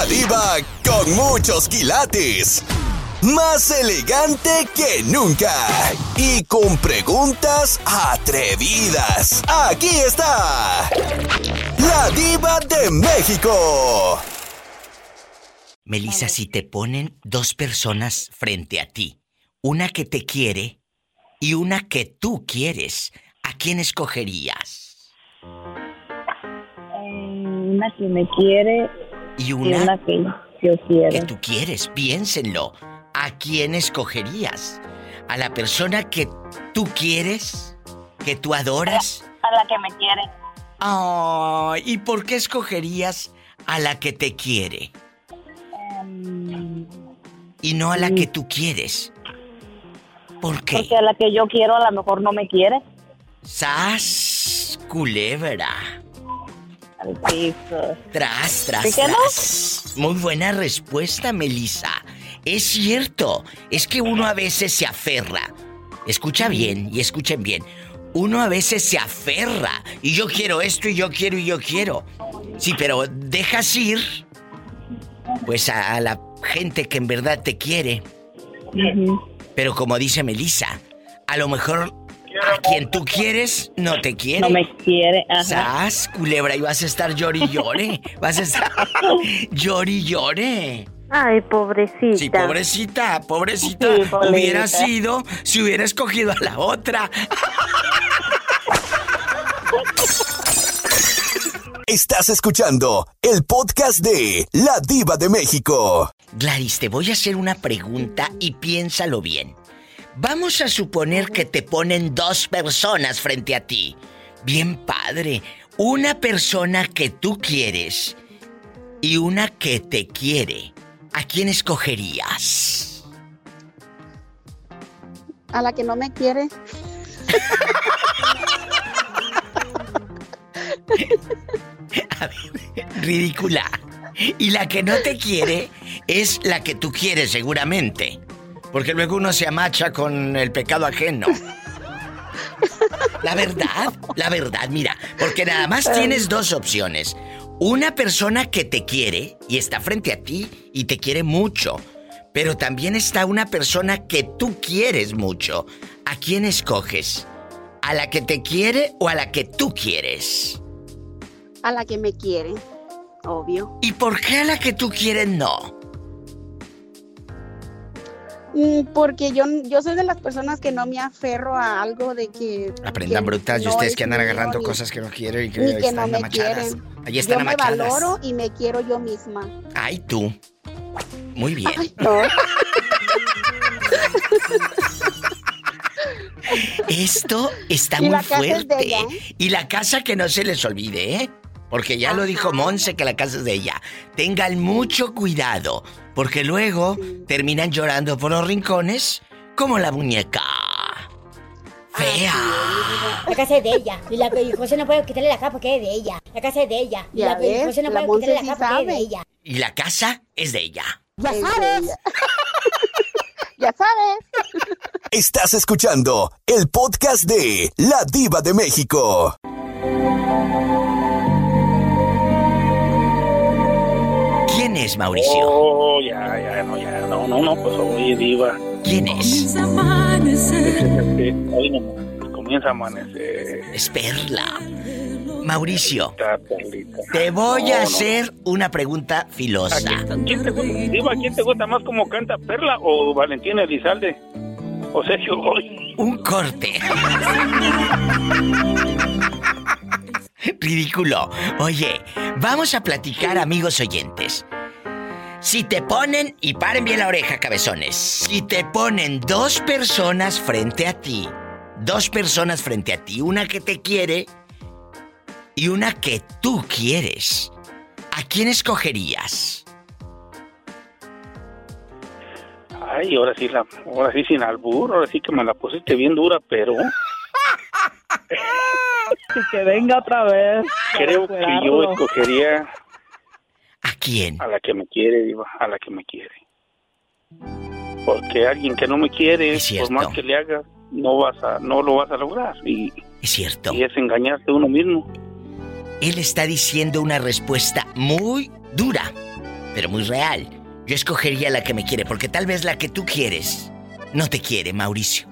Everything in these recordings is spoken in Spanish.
La diva con muchos quilates. Más elegante que nunca. Y con preguntas atrevidas. Aquí está. La diva de México. Melissa, si te ponen dos personas frente a ti, una que te quiere y una que tú quieres, ¿a quién escogerías? Eh, una que me quiere y una, que yo quiero. Que tú quieres, piénsenlo. ¿A quién escogerías? ¿A la persona que tú quieres? ¿Que tú adoras? A la que me quiere. Oh, ¿Y por qué escogerías a la que te quiere? y no a la que tú quieres. ¿Por qué? Porque a la que yo quiero a lo mejor no me quiere. ¡Sas! Culebra. Al piso. Tras, tras, tras. Muy buena respuesta, Melissa. Es cierto. Es que uno a veces se aferra. Escucha bien y escuchen bien. Uno a veces se aferra. Y yo quiero esto y yo quiero y yo quiero. Sí, pero dejas ir. Pues a la gente que en verdad te quiere. Pero como dice Melissa, a lo mejor a quien tú quieres no te quiere. No me quiere, ajá. ¿Sas, culebra? Y vas a estar llori llore. Vas a estar llori llore. Ay, pobrecita. Sí, pobrecita, pobrecita. Hubiera sido si hubiera escogido a la otra. Estás escuchando el podcast de La Diva de México. Gladys, te voy a hacer una pregunta y piénsalo bien. Vamos a suponer que te ponen dos personas frente a ti. Bien padre. Una persona que tú quieres y una que te quiere. ¿A quién escogerías? A la que no me quiere. A ver, ridícula. Y la que no te quiere es la que tú quieres seguramente. Porque luego uno se amacha con el pecado ajeno. La verdad, la verdad, mira, porque nada más tienes dos opciones. Una persona que te quiere y está frente a ti y te quiere mucho. Pero también está una persona que tú quieres mucho. ¿A quién escoges? ¿A la que te quiere o a la que tú quieres? A la que me quiere, obvio. ¿Y por qué a la que tú quieres no? Porque yo, yo soy de las personas que no me aferro a algo de que... Aprendan brutas y ustedes que andan agarrando cosas que no quieren y que, que no me quieren. están yo me valoro y me quiero yo misma. Ay, tú. Muy bien. Esto está muy fuerte. Y la casa que no se les olvide, ¿eh? Porque ya lo dijo Monse que la casa es de ella. Tengan mucho cuidado, porque luego terminan llorando por los rincones como la muñeca. Fea. La casa es de ella. Y la José no puede quitarle la casa porque es de ella. La casa es de ella. Y la José no puede quitarle la casa porque es de ella. Y la casa es de ella. Ya sabes. ya sabes. Estás escuchando el podcast de La Diva de México. ¿Quién es Mauricio? Oh, ya, ya, no, ya, no, no, no, pues oye, diva. ¿Quién es? Comienza a amanecer. Es Perla. Mauricio, te voy a hacer una pregunta filosa. quién, te gusta, diva, ¿quién te gusta más como canta Perla o Valentina Elizalde? O Sergio Hoy. Un corte. Ridículo. Oye, vamos a platicar, amigos oyentes. Si te ponen, y paren bien la oreja, cabezones, si te ponen dos personas frente a ti, dos personas frente a ti, una que te quiere y una que tú quieres, ¿a quién escogerías? Ay, ahora sí, la, ahora sí sin albur, ahora sí que me la pusiste bien dura, pero... que venga otra vez. Creo que yo escogería. ¿A quién? A la que me quiere, Diva, a la que me quiere. Porque alguien que no me quiere, por más que le hagas, no vas a, no lo vas a lograr. Y, es cierto. Y es engañarte uno mismo. Él está diciendo una respuesta muy dura. pero muy real. Yo escogería la que me quiere, porque tal vez la que tú quieres no te quiere, Mauricio.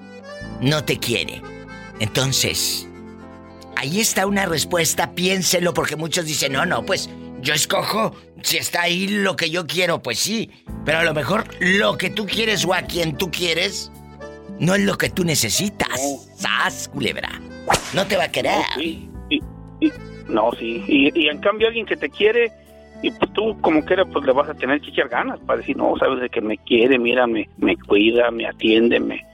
No te quiere. Entonces, ahí está una respuesta, piénselo, porque muchos dicen, no, no, pues yo escojo si está ahí lo que yo quiero, pues sí. Pero a lo mejor lo que tú quieres o a quien tú quieres no es lo que tú necesitas. ¡Sas, culebra! No te va a querer. No, sí. Y, en cambio alguien que te quiere y pues tú como quiera pues le vas a tener que echar ganas para decir, no, sabes de que me quiere, mira, me, cuida, me atiende, me...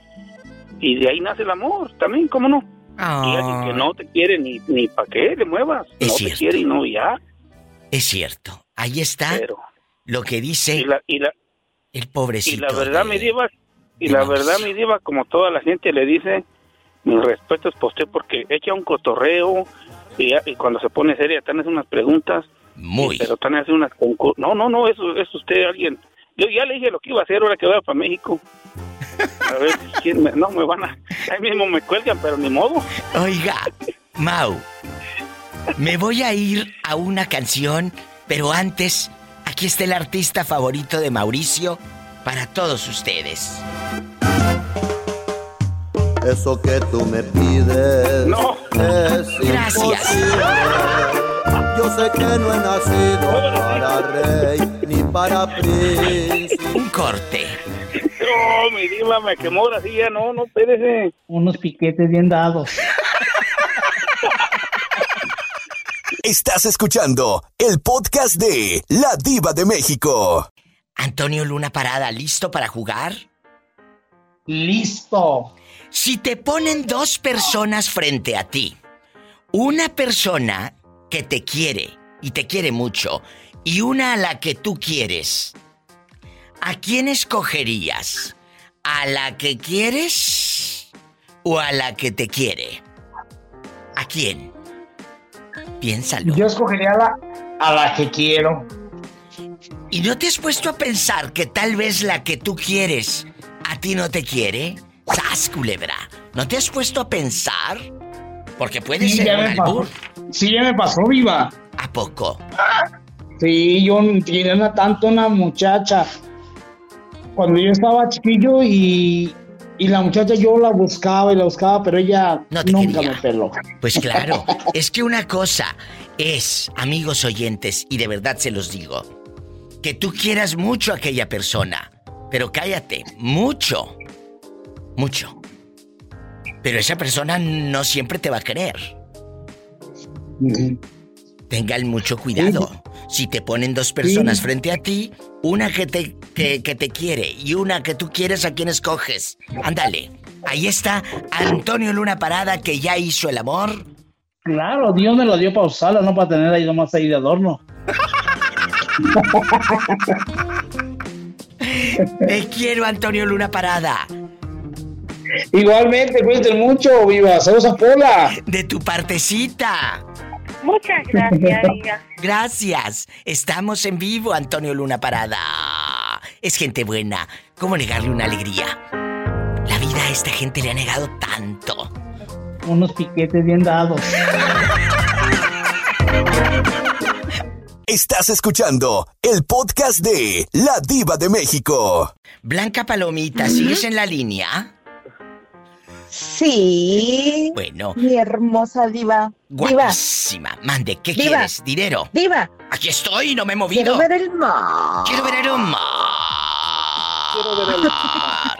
Y de ahí nace el amor también, ¿cómo no? Y alguien que no te quiere ni, ni para qué le muevas. no te quiere y no ya. Es cierto. Ahí está lo que dice y la, el pobrecito. Y la verdad, mi diva, y la verdad, mi diva, como toda la gente le dice, mis respetos por usted porque echa un cotorreo y, cuando se pone seria, te hace unas preguntas. Muy. Pero te hace unas No, no, no, eso es usted alguien. Yo ya le dije lo que iba a hacer ahora que vaya para México. A ver, ¿quién me, no me van a. Ahí mismo me cuelgan, pero ni modo. Oiga, Mau, me voy a ir a una canción, pero antes, aquí está el artista favorito de Mauricio para todos ustedes. Eso que tú me pides no. es Gracias. Yo sé que no he nacido para rey ni para príncipe. Un corte. No, mi diva me quemó la silla, no, no, espérese. Unos piquetes bien dados. Estás escuchando el podcast de La Diva de México. Antonio Luna Parada, ¿listo para jugar? Listo. Si te ponen dos personas frente a ti, una persona que te quiere y te quiere mucho y una a la que tú quieres, ¿a quién escogerías? ¿A la que quieres o a la que te quiere? ¿A quién? Piénsalo. Yo escogería a la, a la que quiero. ¿Y no te has puesto a pensar que tal vez la que tú quieres a ti no te quiere? ¡Sas, culebra! ¿No te has puesto a pensar? Porque puede ser un albur. Sí, ya me pasó, viva. ¿A poco? Sí, yo tenía tanto una muchacha. Cuando yo estaba chiquillo y y la muchacha yo la buscaba y la buscaba, pero ella nunca me peló. Pues claro, es que una cosa es, amigos oyentes, y de verdad se los digo, que tú quieras mucho a aquella persona, pero cállate, mucho, mucho. Pero esa persona no siempre te va a querer. Tengan mucho cuidado. Si te ponen dos personas frente a ti, una que te, que, te quiere y una que tú quieres, ¿a quién escoges? Ándale. Ahí está Antonio Luna Parada que ya hizo el amor. Claro, Dios me lo dio para usarlo, no para tener ahí nomás ahí de adorno. Te quiero, Antonio Luna Parada. Igualmente, cuídate mucho, viva. Saludos a Pola. De tu partecita. Muchas gracias, Gracias. Estamos en vivo, Antonio Luna Parada. Es gente buena. ¿Cómo negarle una alegría? La vida a esta gente le ha negado tanto. Unos piquetes bien dados. Estás escuchando el podcast de La Diva de México. Blanca Palomita, ¿sigues en la línea? Sí. Bueno. Mi hermosa diva. Guapísima. Mande, ¿qué quieres? ¿Dinero? Diva. Aquí estoy, no me he movido. Quiero ver el mar. Quiero ver el mar. Quiero ver el mar.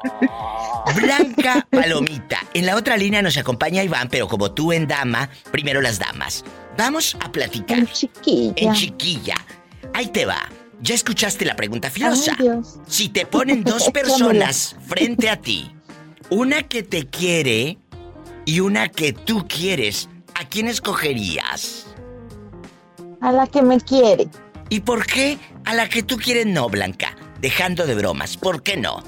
Blanca Palomita. En la otra línea nos acompaña Iván, pero como tú en dama, primero las damas. Vamos a platicar. En chiquilla. En chiquilla. Ahí te va. Ya escuchaste la pregunta filosa. si te ponen dos personas frente a ti, una que te quiere y una que tú quieres, ¿a quién escogerías? A la que me quiere. ¿Y por qué a la que tú quieres no, Blanca? Dejando de bromas, ¿por qué no?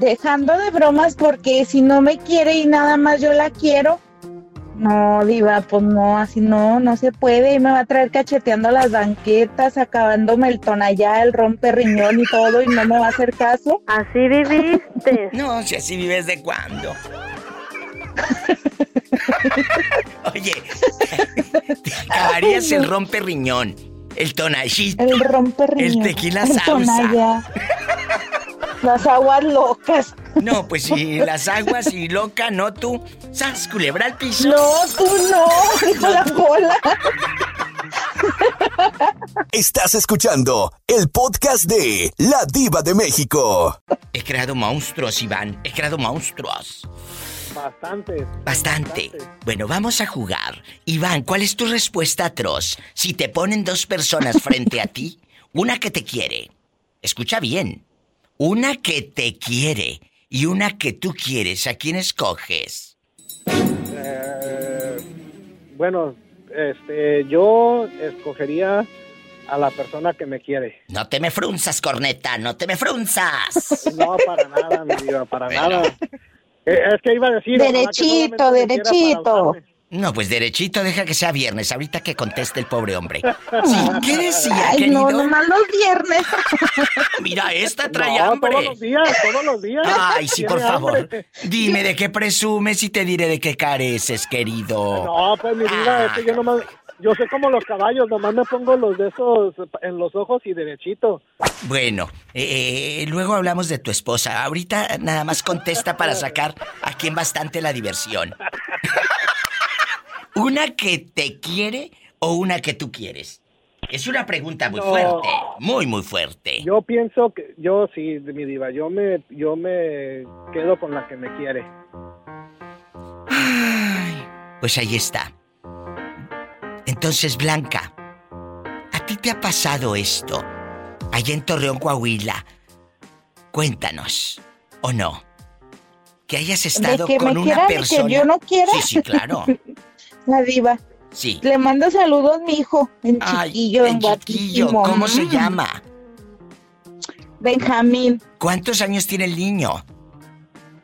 Dejando de bromas porque si no me quiere y nada más yo la quiero, no, Diva, pues no, así no, no se puede. Y me va a traer cacheteando las banquetas, acabándome el tonallá, el rompe riñón y todo, y no me va a hacer caso. Así viviste. No, si así vives de cuándo. Oye, te acabarías el rompe riñón, El tonallito. El romperriño. El tequila el Tonalla. Las aguas locas. No, pues si las aguas y loca, no tú. ¿Sas culebra al piso? No, tú no, dijo la bola. Estás escuchando el podcast de La Diva de México. He creado monstruos, Iván. He creado monstruos. Bastante. Bastante. Bueno, vamos a jugar. Iván, ¿cuál es tu respuesta atroz? Si te ponen dos personas frente a ti, una que te quiere. Escucha bien. Una que te quiere y una que tú quieres. ¿A quién escoges? Eh, bueno, este, yo escogería a la persona que me quiere. No te me frunzas, corneta, no te me frunzas. No, para nada, mi vida, para nada. Eh, es que iba a decir... Derechito, derechito. No, pues derechito, deja que sea viernes, ahorita que conteste el pobre hombre. ¿Qué decía, Ay, querido? no, nomás los viernes. Mira, esta trae hambre. todos los días, todos los días. Ay, sí, por favor. Dime de qué presumes y te diré de qué careces, querido. No, pues mi vida, es que yo nomás... Yo sé como los caballos, nomás me pongo los de esos en los ojos y derechito. Bueno, eh, luego hablamos de tu esposa. Ahorita nada más contesta para sacar aquí en bastante la diversión. ¿Una que te quiere o una que tú quieres? Es una pregunta muy fuerte, muy muy fuerte. Yo pienso que yo sí, mi diva, yo me yo me quedo con la que me quiere. Ay, pues ahí está. Entonces, Blanca, ¿a ti te ha pasado esto? Allá en Torreón, Coahuila. Cuéntanos, ¿o no? Que hayas estado que con me una persona. que yo no quiera. Sí, sí, claro. La diva. Sí. Le mando saludos mi hijo, en Ay, chiquillo, en, chiquillo. ¿Cómo se Mm. llama? Benjamín. ¿Cuántos años tiene el niño?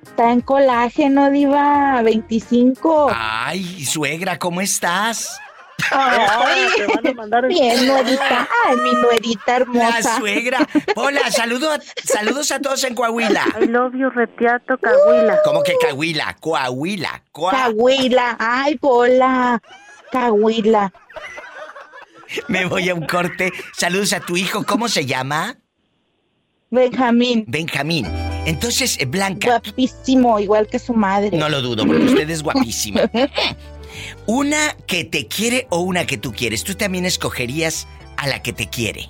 Está en colágeno, diva, 25. Ay, suegra, ¿cómo estás? Ay, Te van a mandar en- bien, nuerita. Ay, mi nuerita hermosa. La suegra. Hola, saludo a- saludos a todos en Coahuila. I love you, Retiato, Cahuila. ¿Cómo que Coahuila? Coahuila. Coa- Cahuila. Ay, bola. Cahuila. Me voy a un corte. Saludos a tu hijo. ¿Cómo se llama? Benjamín. Benjamín. Entonces, eh, Blanca. Guapísimo, igual que su madre. No lo dudo, porque usted es guapísima. Una que te quiere o una que tú quieres. Tú también escogerías a la que te quiere.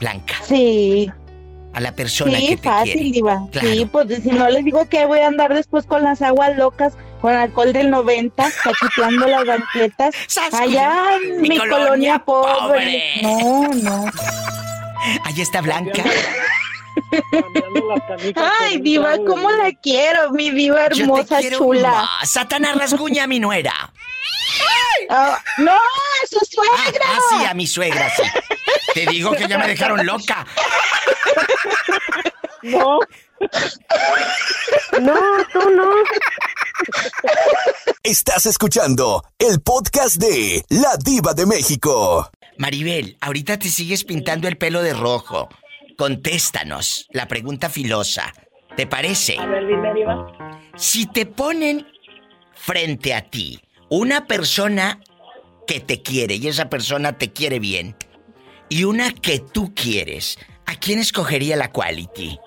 Blanca. Sí. A la persona Sí, que te fácil, quiere. diva. Claro. Sí, pues si no les digo que voy a andar después con las aguas locas, con alcohol del 90, cacheteando las banquetas. Allá en Mi mi, colonia colonia, pobre. pobre. No, no. Ahí está Blanca. Las canicas Ay, diva, ¿cómo la quiero? Mi diva Yo te hermosa, quiero chula. más. Satanás rasguña a mi nuera. Ah, no, su Ah, suegra. ah, sí, a mi suegra, sí. Te digo que ya me dejaron loca. No, No, tú no. Estás escuchando el podcast de La Diva de México. Maribel, ahorita te sigues pintando el pelo de rojo. Contéstanos la pregunta filosa. ¿Te parece? A ver, dime, Diva. Si te ponen frente a ti una persona que te quiere y esa persona te quiere bien y una que tú quieres, ¿a quién escogería la quality?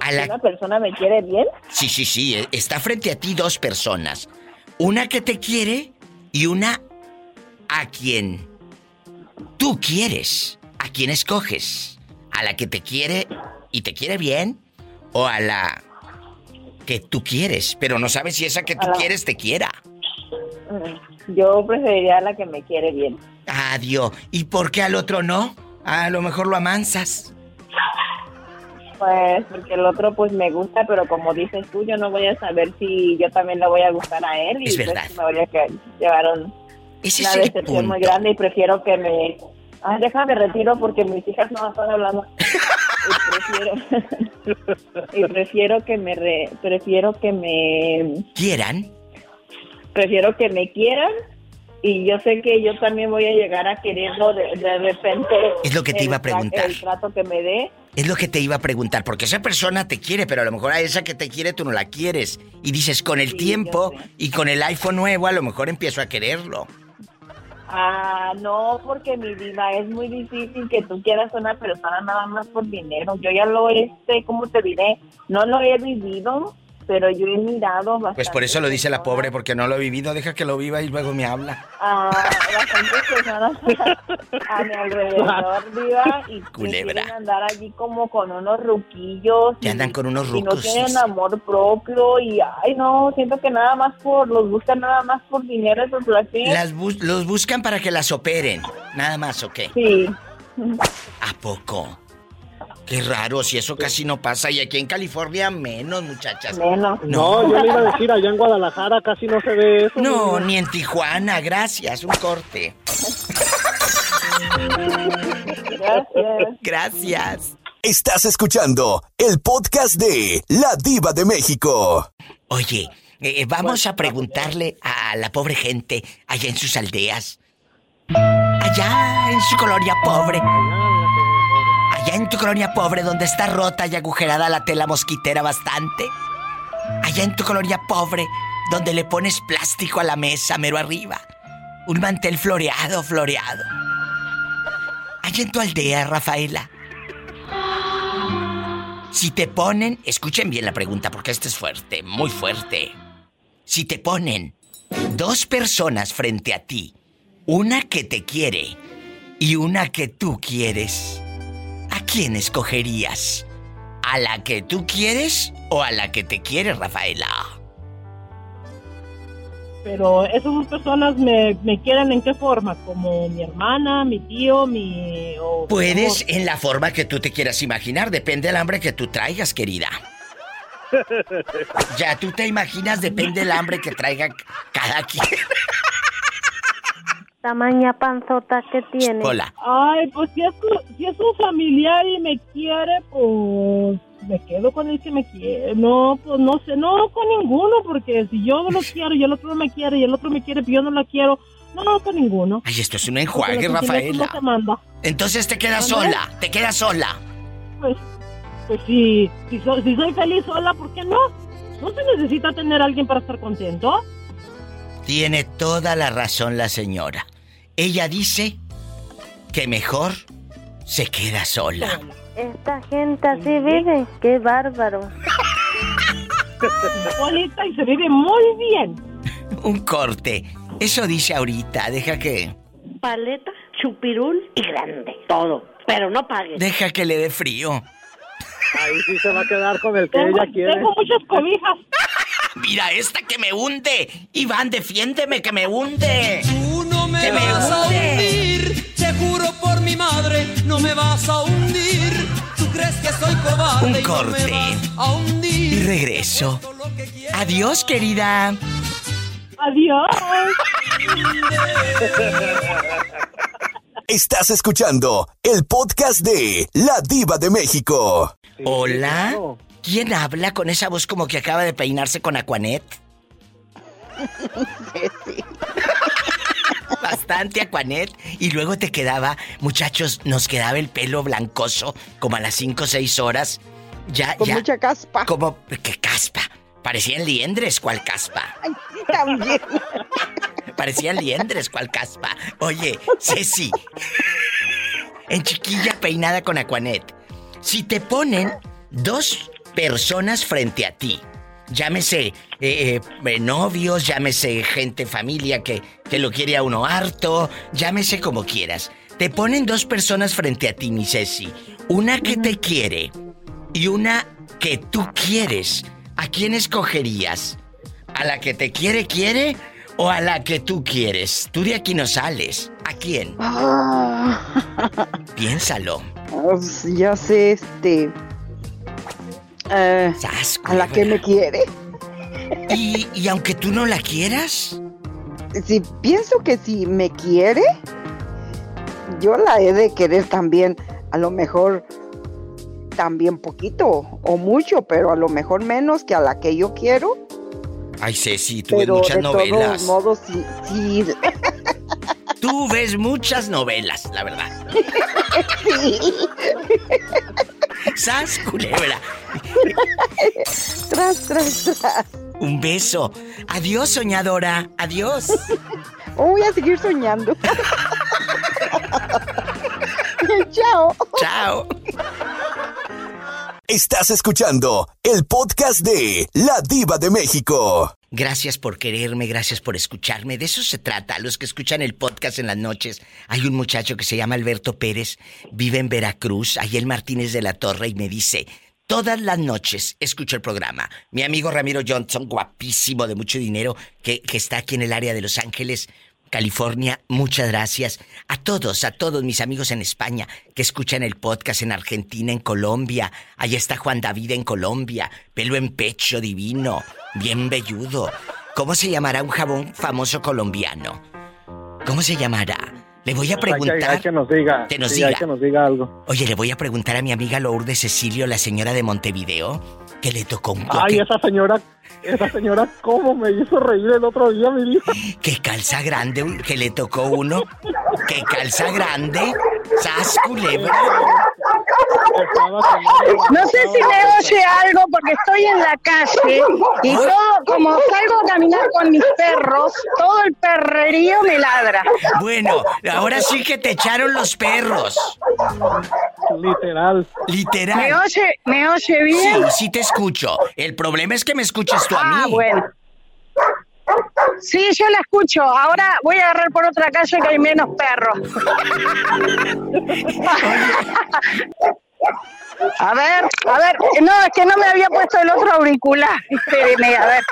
A la una persona me quiere bien, Sí, sí, sí. eh, Está frente a ti dos personas. Una que te quiere y una a quien tú quieres. ¿A quién escoges? ¿A la que te quiere y te quiere bien? ¿O a la que tú quieres, pero no sabes si esa que tú la- quieres te quiera? mm, yo preferiría a la que me quiere bien. Adiós. ¿Y por qué al otro no? A lo mejor lo amansas. Pues porque el otro pues me gusta, pero como dices tú, yo no voy a saber si yo también le voy a gustar a él. Es y pues, verdad. me voy a llevar un- Ese una es decepción muy grande y prefiero que me... Ay, déjame retiro porque mis hijas no están hablando. y prefiero... y prefiero que me... re- prefiero que me... ¿Quieran? prefiero que me quieran y yo sé que yo también voy a llegar a quererlo de, de repente. Es lo que te iba a preguntar. El trato que me dé. Es lo que te iba a preguntar, porque esa persona te quiere, pero a lo mejor a esa que te quiere tú no la quieres. Y dices, con el Sí, tiempo y con el iPhone nuevo, a lo mejor empiezo a quererlo. Ah, no, porque mi vida es muy difícil que tú quieras una persona nada más por dinero. Yo ya lo, este, ¿cómo te diré? No lo he vivido, pero yo he mirado bastante. Pues por eso lo dice la pobre, porque no lo he vivido. Deja que lo viva y luego me habla. Ah, bastantes personas a mi alrededor, viva, y Culebra. quieren andar allí como con unos ruquillos. Que andan con unos Y no rucos. tienen amor propio y, ay, no, siento que nada más por, los buscan nada más por dinero y por placer. Las bus- los buscan para que las operen. Nada más, ¿o qué? Sí. ¿A poco? Qué raro, si eso casi no pasa. Y aquí en California menos, muchachas. Menos. No, yo le iba a decir, allá en Guadalajara casi no se ve eso. No, ni en Tijuana, gracias. Un corte. Gracias. Gracias. Estás escuchando el podcast de La Diva de México. Oye, eh, vamos a preguntarle a la pobre gente allá en sus aldeas. Allá en su colonia pobre. Allá en tu colonia pobre donde está rota y agujerada la tela mosquitera bastante. Allá en tu colonia pobre donde le pones plástico a la mesa mero arriba. Un mantel floreado, floreado. Allá en tu aldea, Rafaela. Si te ponen, escuchen bien la pregunta porque esta es fuerte, muy fuerte. Si te ponen dos personas frente a ti, una que te quiere y una que tú quieres, ¿a quién escogerías? ¿A la que tú quieres o a la que te quiere, Rafaela? Pero esas dos personas me, me quieren en qué forma? Como mi hermana, mi tío, mi... o- Puedes en la forma que tú te quieras imaginar, depende del hambre que tú traigas, querida. Ya tú te imaginas, depende del hambre que traiga cada quien. Tamaña panzota que tiene. Hola. Ay, pues si es, si es un familiar y me quiere, pues me quedo con el que me quiere. No, pues no sé, no con ninguno, porque si yo lo quiero y el otro no me quiere y el otro me quiere y yo no lo quiero, no, no con ninguno. Ay, esto es un enjuague, sentimientos Rafaela. no. Entonces te quedas sola, te quedas sola. Pues, pues si, si, soy, si soy feliz sola, ¿por qué no? No se necesita tener a alguien para estar contento. Tiene toda la razón la señora. Ella dice que mejor se queda sola. Esta gente así vive. Qué bárbaro. Bonita y se vive muy bien. Un corte. Eso dice ahorita, deja que Paleta, chupirul y grande. Todo. Pero no pagues. deja que le dé frío. Ahí sí se va a quedar con el que Tengo, ella quiere. tengo muchas cobijas. Mira esta que me hunde. Iván, defiéndeme que me hunde. No me Que me vas a hundir, te juro por mi madre, no me vas a hundir. Tú crees que soy cobarde Un y no me corte. vas a hundir. Y regreso. Adiós, querida. Adiós. Estás escuchando el podcast de La Diva de México. Hola. ¿Quién habla con esa voz como que acaba de peinarse con Aquanet? Bastante Aquanet. Y luego te quedaba, muchachos, nos quedaba el pelo blancoso como a las 5 o 6 horas. Ya, Con ya. mucha caspa. Como, ¿qué caspa? Parecían liendres, ¿cuál caspa? Ay, también. Parecían liendres, ¿cuál caspa? Oye, Ceci. En chiquilla peinada con Aquanet. Si te ponen dos personas frente a ti, llámese eh, eh, novios, llámese gente, familia que, que lo quiere a uno harto, llámese como quieras. Te ponen dos personas frente a ti, mi Ceci. Una que te quiere y una que tú quieres. ¿A quién escogerías? ¿A la que te quiere, quiere o a la que tú quieres? Tú de aquí no sales. ¿A quién? Piénsalo. Pues, ya sé, este. Eh, a la que me quiere. ¿Y, y aunque tú no la quieras? Si pienso que si me quiere, yo la he de querer también. A lo mejor también poquito o mucho, pero a lo mejor menos que a la que yo quiero. Ay, Ceci, tú ves Pero muchas de todos novelas. modos, sí, sí. Tú ves muchas novelas, la verdad. sí. ¡Sas, culebra! tras, tras, tras. Un beso. Adiós, soñadora. Adiós. voy a seguir soñando. Chao. Chao. Estás escuchando el podcast de La Diva de México. Gracias por quererme, gracias por escucharme. De eso se trata. Los que escuchan el podcast en las noches. Hay un muchacho que se llama Alberto Pérez, vive en Veracruz, ahí el Martínez de la Torre, y me dice, todas las noches escucho el programa. Mi amigo Ramiro Johnson, guapísimo, de mucho dinero, que, que está aquí en el área de Los Ángeles, California, muchas gracias. A todos, a todos mis amigos en España que escuchan el podcast en Argentina, en Colombia. Allá está Juan David en Colombia, pelo en pecho divino, bien velludo. ¿Cómo se llamará un jabón famoso colombiano? ¿Cómo se llamará? Le voy a preguntar. que, nos diga. Que nos diga. que nos diga algo. Oye, le voy a preguntar a mi amiga Lourdes Cecilio, la señora de Montevideo, que le tocó un Ay, esa señora, esa señora, ¿cómo me hizo reír el otro día, mi hijo? Que calza grande, que le tocó uno. Que calza grande. Sas culebra. No sé si me oye algo porque estoy en la calle y todo, como salgo a caminar con mis perros, todo el perrerío me ladra. Bueno, ahora sí que te echaron los perros. Literal. Literal. ¿Me oye, me oye bien? Sí, sí te escucho. El problema es que me escuches tú a mí. Ah, bueno. Sí, yo la escucho. Ahora voy a agarrar por otra calle que hay menos perros. A ver, a ver, no, es que no me había puesto el otro auricular. Espéreme, a ver.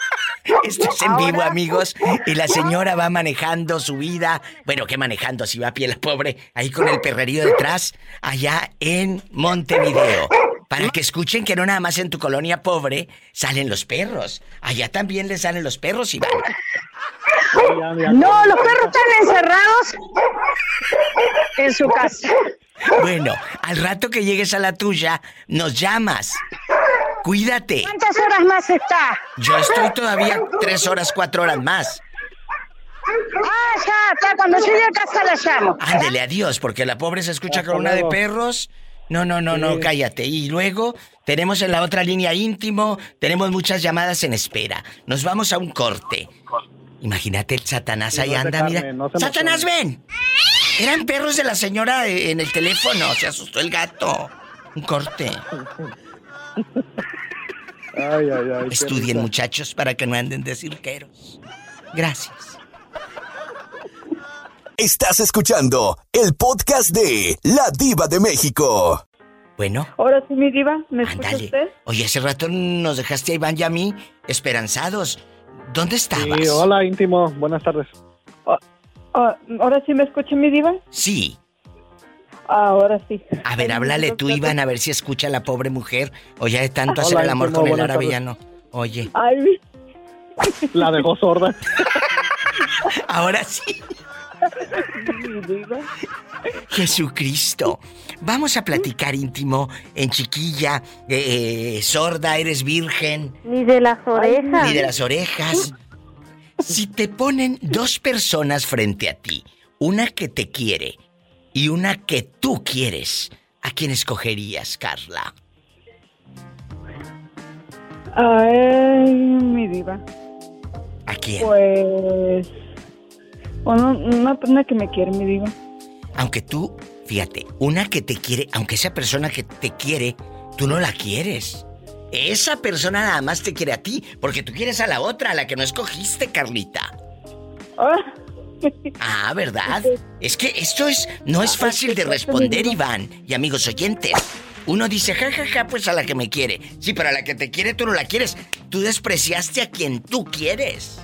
Esto es en vivo, amigos. Y la señora va manejando su vida. Bueno, ¿qué manejando? Si va a pie la pobre, ahí con el perrerío detrás, allá en Montevideo. Para que escuchen que no nada más en tu colonia pobre salen los perros. Allá también les salen los perros, Iván. No, los perros están encerrados en su casa. Bueno, al rato que llegues a la tuya, nos llamas. Cuídate. ¿Cuántas horas más está? Yo estoy todavía tres horas, cuatro horas más. Ah, ya, está. Cuando llegue a casa la llamo. Ándele, adiós, porque la pobre se escucha con una de perros. No, no, no, no, cállate. Y luego tenemos en la otra línea íntimo, tenemos muchas llamadas en espera. Nos vamos a un corte. Imagínate el Satanás ahí anda, mira. ¡Satanás, ven! Eran perros de la señora en el teléfono. Se asustó el gato. Un corte. Ay, ay, ay. Estudien, muchachos, para que no anden de cirqueros. Gracias. Estás escuchando el podcast de La Diva de México. Bueno. Ahora sí, mi diva, ¿me escucha usted? Oye, hace rato nos dejaste a Iván y a mí esperanzados. ¿Dónde estabas? Sí, hola, íntimo. Buenas tardes. Ah, ah, ¿Ahora sí me escucha mi diva? Sí. Ahora sí. A ver, háblale tú, Iván, a ver si escucha a la pobre mujer. O ya de tanto hacer el amor con el árabe ya no. Oye. Ay. La dejó sorda. Ahora sí. Jesucristo. Vamos a platicar íntimo en chiquilla, eh, sorda, eres virgen. Ni de las orejas. Ni de las orejas. Si te ponen dos personas frente a ti, una que te quiere y una que tú quieres, ¿a quién escogerías, Carla? Ay, mi diva. ¿A quién? Pues bueno, una persona que me quiere, me digo. Aunque tú, fíjate, una que te quiere, aunque esa persona que te quiere, tú no la quieres. Esa persona nada más te quiere a ti, porque tú quieres a la otra, a la que no escogiste, Carlita. Ah, ah ¿verdad? Es que esto es no es fácil de responder, Iván y amigos oyentes. Uno dice, ja, ja, ja, pues a la que me quiere. Sí, pero a la que te quiere tú no la quieres. Tú despreciaste a quien tú quieres.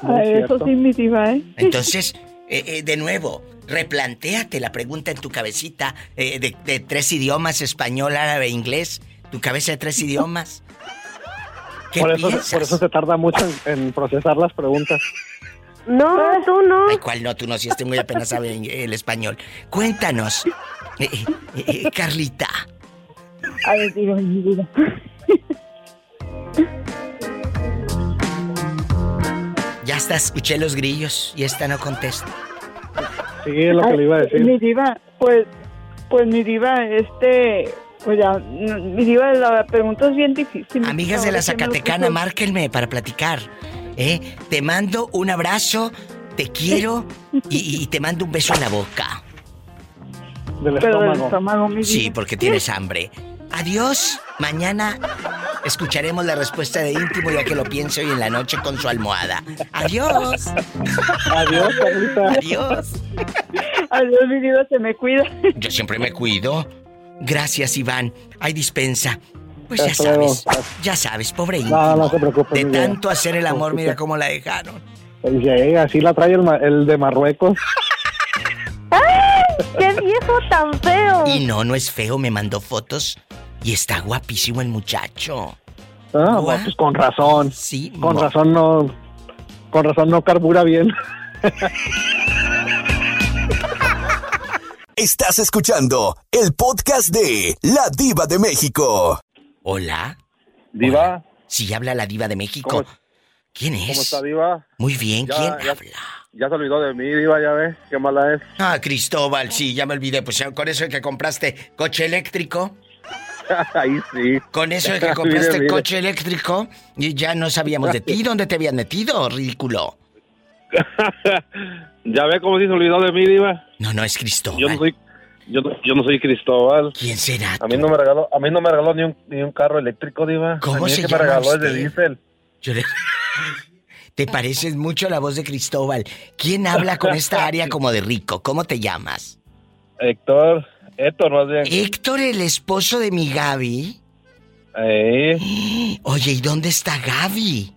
Ah, eso sí, mi diva, ¿eh? Entonces, eh, eh, de nuevo, replantéate la pregunta en tu cabecita eh, de, tres idiomas, español, árabe, inglés. Tu cabeza de tres idiomas. ¿Qué por, eso, por eso se tarda mucho en, procesar las preguntas. No, tú no. Ay, ¿cuál no? Tú no, si este muy apenas sabe el español. Cuéntanos, Carlita. A ver, digo, mi vida. Ya hasta escuché los grillos y esta no contesta. Sí, es lo que le iba a decir. Mi diva, pues, pues mi diva, este, pues ya, mi diva, la pregunta es bien difícil. Amigas de la Zacatecana, márquenme para platicar. ¿eh? Te mando un abrazo te quiero y, y te mando un beso en la boca. Del Pero del estómago. mi Sí, porque tienes hambre. Adiós. Mañana escucharemos la respuesta de íntimo ya que lo piense hoy en la noche con su almohada. Adiós. Adiós, Carlita. Adiós. Adiós, mi vida, se me cuida. Yo siempre me cuido. Gracias, Iván. Hay dispensa. Pues ya sabes. Ya sabes, pobre íntimo. No, no se preocupe. De tanto hacer el amor, mira cómo la dejaron. Sí, así la trae el, de Marruecos. ¡Qué viejo tan feo! Y no, no es feo, me mandó fotos y está guapísimo el muchacho. Ah, pues con razón. Sí, Con razón no. Con razón no carbura bien. Estás escuchando el podcast de La Diva de México. Hola. Diva. Hola. Sí, habla la diva de México. ¿Cómo- ¿Quién es? ¿Cómo está, Diva? Muy bien, Ya- ¿quién ya- habla? Ya se olvidó de mí, Diva, ya ves. Qué mala es. Ah, Cristóbal, sí, ya me olvidé. Pues con eso de que compraste coche eléctrico. Ahí sí. Con eso de que Mire, compraste mire. coche eléctrico y ya no sabíamos de ti. ¿Dónde te habían metido, ridículo? Ya ve cómo se olvidó de mí, Diva. No, no es Cristóbal. Yo no soy. Yo no, yo no soy Cristóbal. ¿Quién será? A mí no me regaló, a mí no me regaló ni un, ni un carro eléctrico, Diva. ¿Cómo a mí el se que llama me regaló es de diésel. Yo le- Te pareces mucho a la voz de Cristóbal. ¿Quién habla con esta área como de rico? ¿Cómo te llamas? Héctor, Héctor, más bien. Héctor, el esposo de mi Gaby. Eh, Oye, ¿y dónde está Gaby?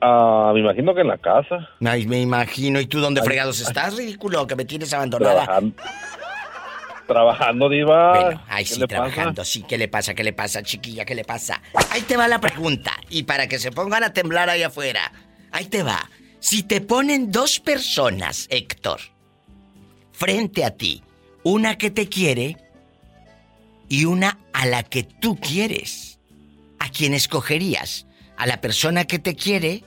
Ah, me imagino que en la casa. Ay, me imagino. ¿Y tú dónde Ay, fregados ay. estás, ridículo? Que me tienes abandonada. Trabajando. Trabajando, Diva. Bueno, ay, ¿Qué sí, pasa? trabajando, sí. ¿Qué le pasa? ¿Qué le pasa, chiquilla? ¿Qué le pasa? Ahí te va la pregunta. Y para que se pongan a temblar ahí afuera, ahí te va. Si te ponen dos personas, Héctor, frente a ti, una que te quiere y una a la que tú quieres, ¿a quién escogerías? ¿A la persona que te quiere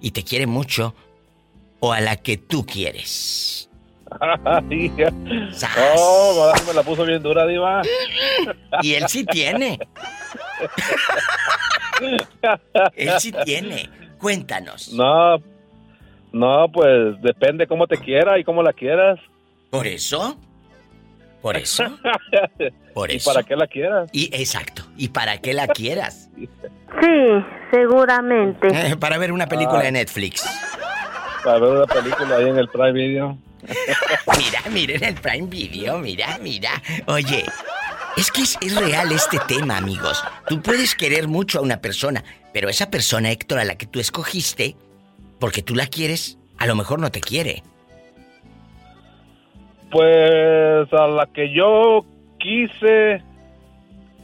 y te quiere mucho o a la que tú quieres? Oh, me la puso bien dura, Diva. Y él sí tiene. Él sí tiene. Cuéntanos. No, no, pues depende cómo te quiera y cómo la quieras. ¿Por eso? ¿Por eso? Por ¿Y eso. para qué la quieras? Y exacto. ¿Y para qué la quieras? Sí, seguramente. Eh, para ver una película Ah. de Netflix. Para ver una película ahí en el Prime Video. Mira, miren el Prime Video, mira, mira. Oye, es que es, es real este tema, amigos. Tú puedes querer mucho a una persona, pero esa persona, Héctor, a la que tú escogiste, porque tú la quieres, a lo mejor no te quiere. Pues a la que yo quise,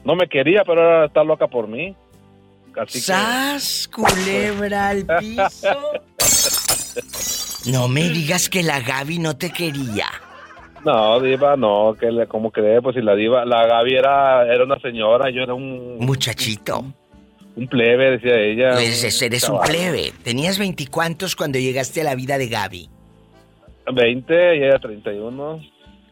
no me quería, pero ahora está loca por mí. Así que- ¡Sas, culebra al piso! No me digas que la Gaby no te quería. No, diva, no, que le, ¿cómo cree? Pues si la diva, la Gaby era, era una señora, yo era un... Muchachito. Un plebe, decía ella. Pues eres un plebe. Tenías veinticuantos cuando llegaste a la vida de Gaby. 20 y ella 31.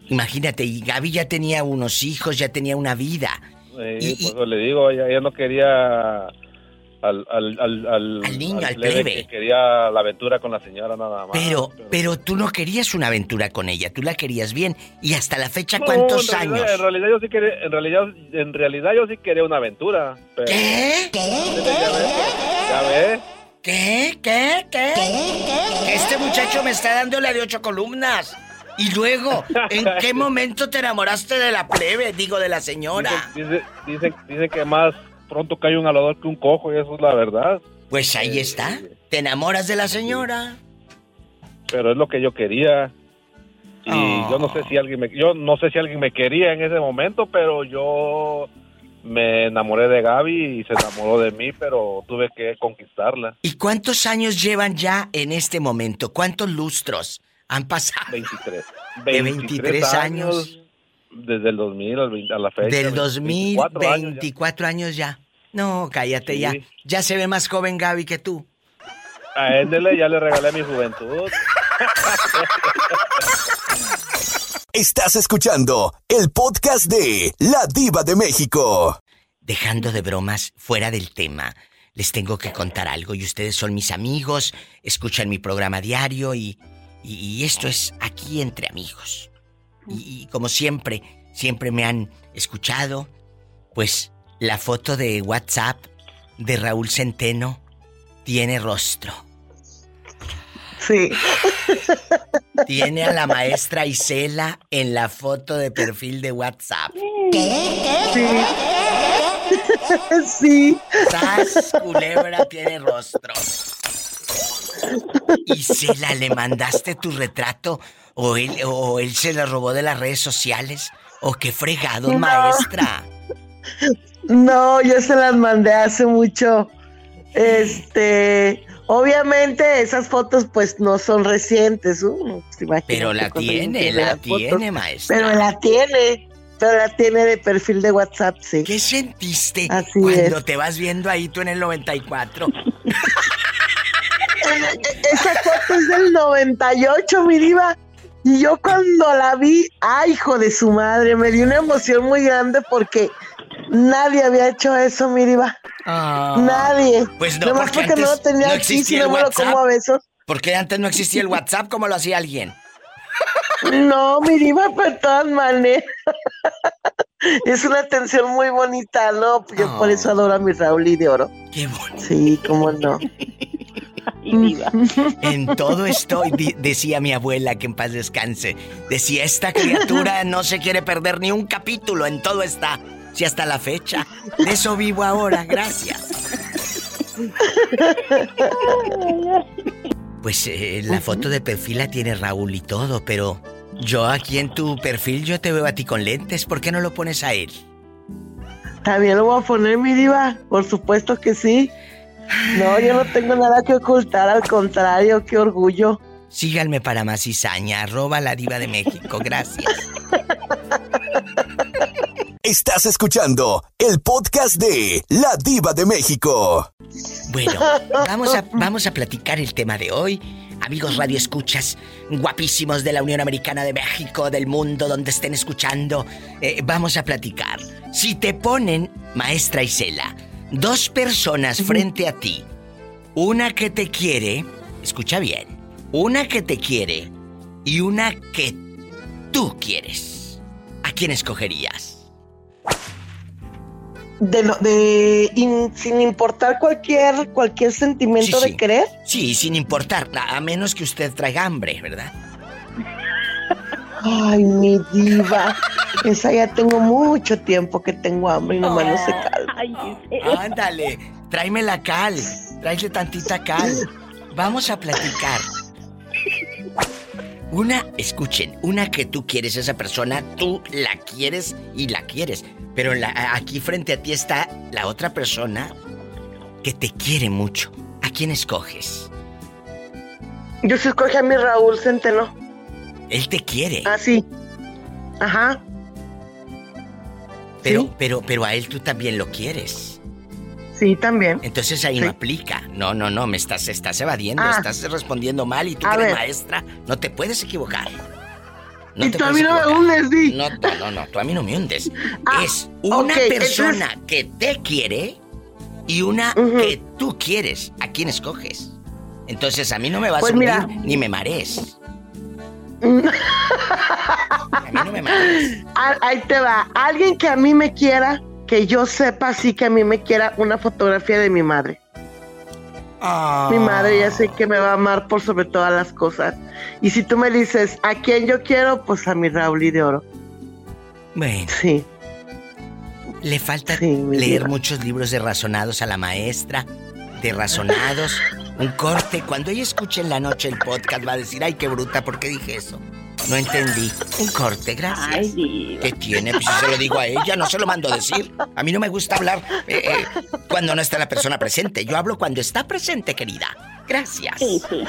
Imagínate, y Gaby ya tenía unos hijos, ya tenía una vida. Eh, por eso le digo, ella, ella no quería al, al, al, al, Al niño, al plebe. que quería la aventura con la señora nada más. Pero, pero tú no querías una aventura con ella, tú la querías bien. Y hasta la fecha, No, ¿cuántos en realidad- años? En realidad yo sí quería, en realidad, en realidad yo sí quería una aventura. pero- ¿Qué? ¿Ya ves? ¿Qué? ¿Qué? ¿Qué? Que este muchacho me está dando la de ocho columnas. Y luego, ¿en qué momento te enamoraste de la plebe? Digo, de la señora. Dice, dice, dice que más pronto cae un alador que un cojo y eso es la verdad. Pues ahí está. ¿Te enamoras de la señora? Pero es lo que yo quería. Y Oh. yo no sé si alguien me, yo no sé si alguien me quería en ese momento, pero yo me enamoré de Gaby y se enamoró de mí, pero tuve que conquistarla. ¿Y cuántos años llevan ya en este momento? ¿Cuántos lustros han pasado? 23. De 23 años. Desde el 2000 al 20 a la fecha. Del 2000, 24 años ya. 24 años ya. No, cállate Sí. ya. Ya se ve más joven Gaby que tú. A Éndele ya le regalé mi juventud. Estás escuchando el podcast de La Diva de México. Dejando de bromas fuera del tema. les tengo que contar algo y ustedes son mis amigos, escuchan mi programa diario y, y, esto es aquí entre amigos. Y, y, como siempre, siempre me han escuchado, pues la foto de WhatsApp de Raúl Centeno tiene rostro. Sí. Tiene a la maestra Isela en la foto de perfil de WhatsApp. ¿Qué? Sí. sí. Sas, culebra tiene rostro. Isela, ¿le mandaste tu retrato? ¿O él, o él se la robó de las redes sociales? ¿O qué fregado, maestra? No, yo se las mandé hace mucho. Este, Obviamente esas fotos pues no son recientes, pues, Pero la tiene, la tiene, maestra. Pero la tiene, pero la tiene de perfil de WhatsApp, sí. ¿Qué sentiste cuando te vas viendo ahí tú en el 94? Esa foto es del 98, mi diva. Y yo cuando la vi, ay, hijo de su madre, me dio una emoción muy grande porque nadie había hecho eso, mi diva. Ah. Nadie. Pues no, porque, antes no, tenía no existía el WhatsApp. Como a besos. Porque antes no existía el WhatsApp como lo hacía alguien. No, mi diva, pero de todas maneras. Es una atención muy bonita, ¿no? Yo por eso adoro a mi Raúl y de oro. Qué bonito. Sí, cómo no. en todo estoy, decía mi abuela, que en paz descanse. Decía, esta criatura no se quiere perder ni un capítulo, en todo está. Si hasta la fecha. De eso vivo ahora, gracias. Pues eh, la foto de perfil la tiene Raúl y todo, pero yo aquí en tu perfil yo te veo a ti con lentes. ¿Por qué no lo pones a él? También lo voy a poner, mi diva. Por supuesto que sí. No, yo no tengo nada que ocultar, al contrario, qué orgullo. Síganme para más cizaña, arroba la diva de México, gracias. Estás escuchando el podcast de La Diva de México. Bueno, vamos a, vamos a platicar el tema de hoy. Amigos Radio Escuchas, guapísimos de la Unión Americana de México, del mundo, donde estén escuchando, eh, vamos a platicar. Si te ponen, maestra Isela, dos personas frente a ti, una que te quiere, escucha bien, una que te quiere y una que tú quieres, ¿a quién escogerías? De, de sin importar cualquier cualquier sentimiento de querer. Sí, sin importar, a menos que usted traiga hambre, ¿verdad? Ay, mi diva. Esa ya tengo mucho tiempo que tengo hambre y nomás no se calma. Ándale, tráeme la cal, tráele tantita cal. Vamos a platicar. Una, escuchen, una que tú quieres, esa persona, tú la quieres y la quieres. Pero aquí frente a ti está la otra persona que te quiere mucho. ¿A quién escoges? Yo se escoge a mi Raúl Centeno. Él te quiere. Ah, sí. Ajá. Pero, pero, pero a él tú también lo quieres. Sí, también. Entonces ahí no aplica. No, no, no, me estás, estás evadiendo, ah. estás respondiendo mal y tú eres maestra, no te puedes equivocar. y tú a mí no me hundes, Di. No, no, no, tú a mí no me hundes. Ah, es una persona que te quiere y una que tú quieres. ¿A quién escoges? Entonces a mí no me vas pues a hundir ni me marees. a mí no me marees. Ahí te va. Alguien que a mí me quiera, que yo sepa sí que a mí me quiera una fotografía de mi madre. Mi madre ya sé que me va a amar por sobre todas las cosas. Y si tú me dices, ¿a quién yo quiero? Pues a mi Raúl y de Oro. Bueno. Sí. Le falta leer muchos libros de razonados a la maestra, de razonados. Un corte. Cuando ella escuche en la noche el podcast va a decir, ay, qué bruta, ¿por qué dije eso? No entendí. Un corte, gracias. Ay, ¿Qué tiene? Pues si se lo digo a ella, no se lo mando a decir. A mí no me gusta hablar eh, eh, cuando no está la persona presente. Yo hablo cuando está presente, querida. Gracias. Sí, sí.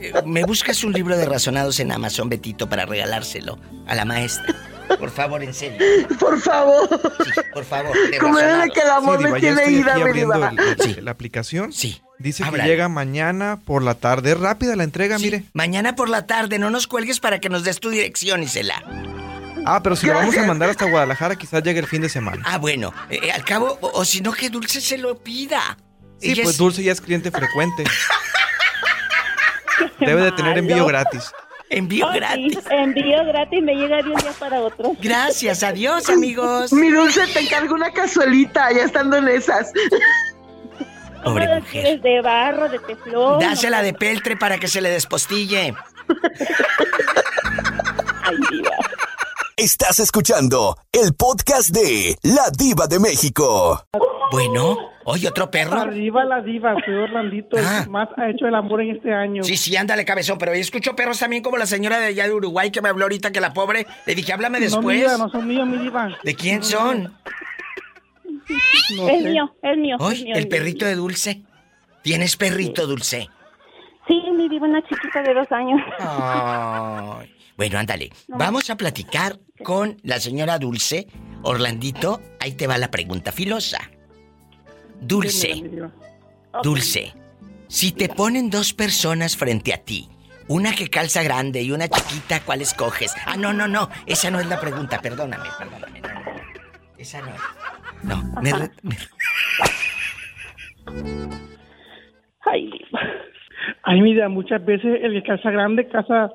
Eh, ¿Me buscas un libro de razonados en Amazon, Betito, para regalárselo a la maestra? Por favor, en serio. Por favor. Sí, por favor. Como es que el amor me tiene ida, la aplicación. Sí. Dice que llega mañana por la tarde. Es rápida la entrega, mire. Mañana por la tarde. No nos cuelgues para que nos des tu dirección, Isela. Ah, pero si lo vamos a mandar hasta Guadalajara, quizás llegue el fin de semana. Ah, bueno. Eh, al cabo, o, si no, que Dulce se lo pida. Sí, pues Dulce ya es cliente frecuente. Debe de tener envío gratis. Envío gratis. envío gratis, me llega de un día para otro. Gracias, adiós, amigos. Mi dulce, te encargo una cazuelita, ya estando en esas. Pobre mujer. de barro, de teflón. Dásela de peltre para que se le despostille. Ay, diva. Estás escuchando el podcast de La Diva de México. Bueno, oye, otro perro. Arriba la diva, soy Orlandito, ah. más ha hecho el amor en este año. Sí, sí, ándale, cabezón, pero yo escucho perros también como la señora de allá de Uruguay que me habló ahorita que la pobre, le dije, háblame después. No, no son míos, mi diva. ¿De quién son? Es mío, es mío. Oye, el perrito de Dulce. ¿Tienes perrito, Dulce? Sí, mi diva, una chiquita de dos años. Bueno, ándale. Vamos a platicar con la señora Dulce. Orlandito, ahí te va la pregunta filosa. Dulce, Dulce, si te ponen dos personas frente a ti, una que calza grande y una chiquita, ¿cuál escoges? Ah, no, no, no, esa no es la pregunta, perdóname, perdóname. No, no, esa no es. No, me, Ay, Ay, mira, muchas veces el que calza grande casa,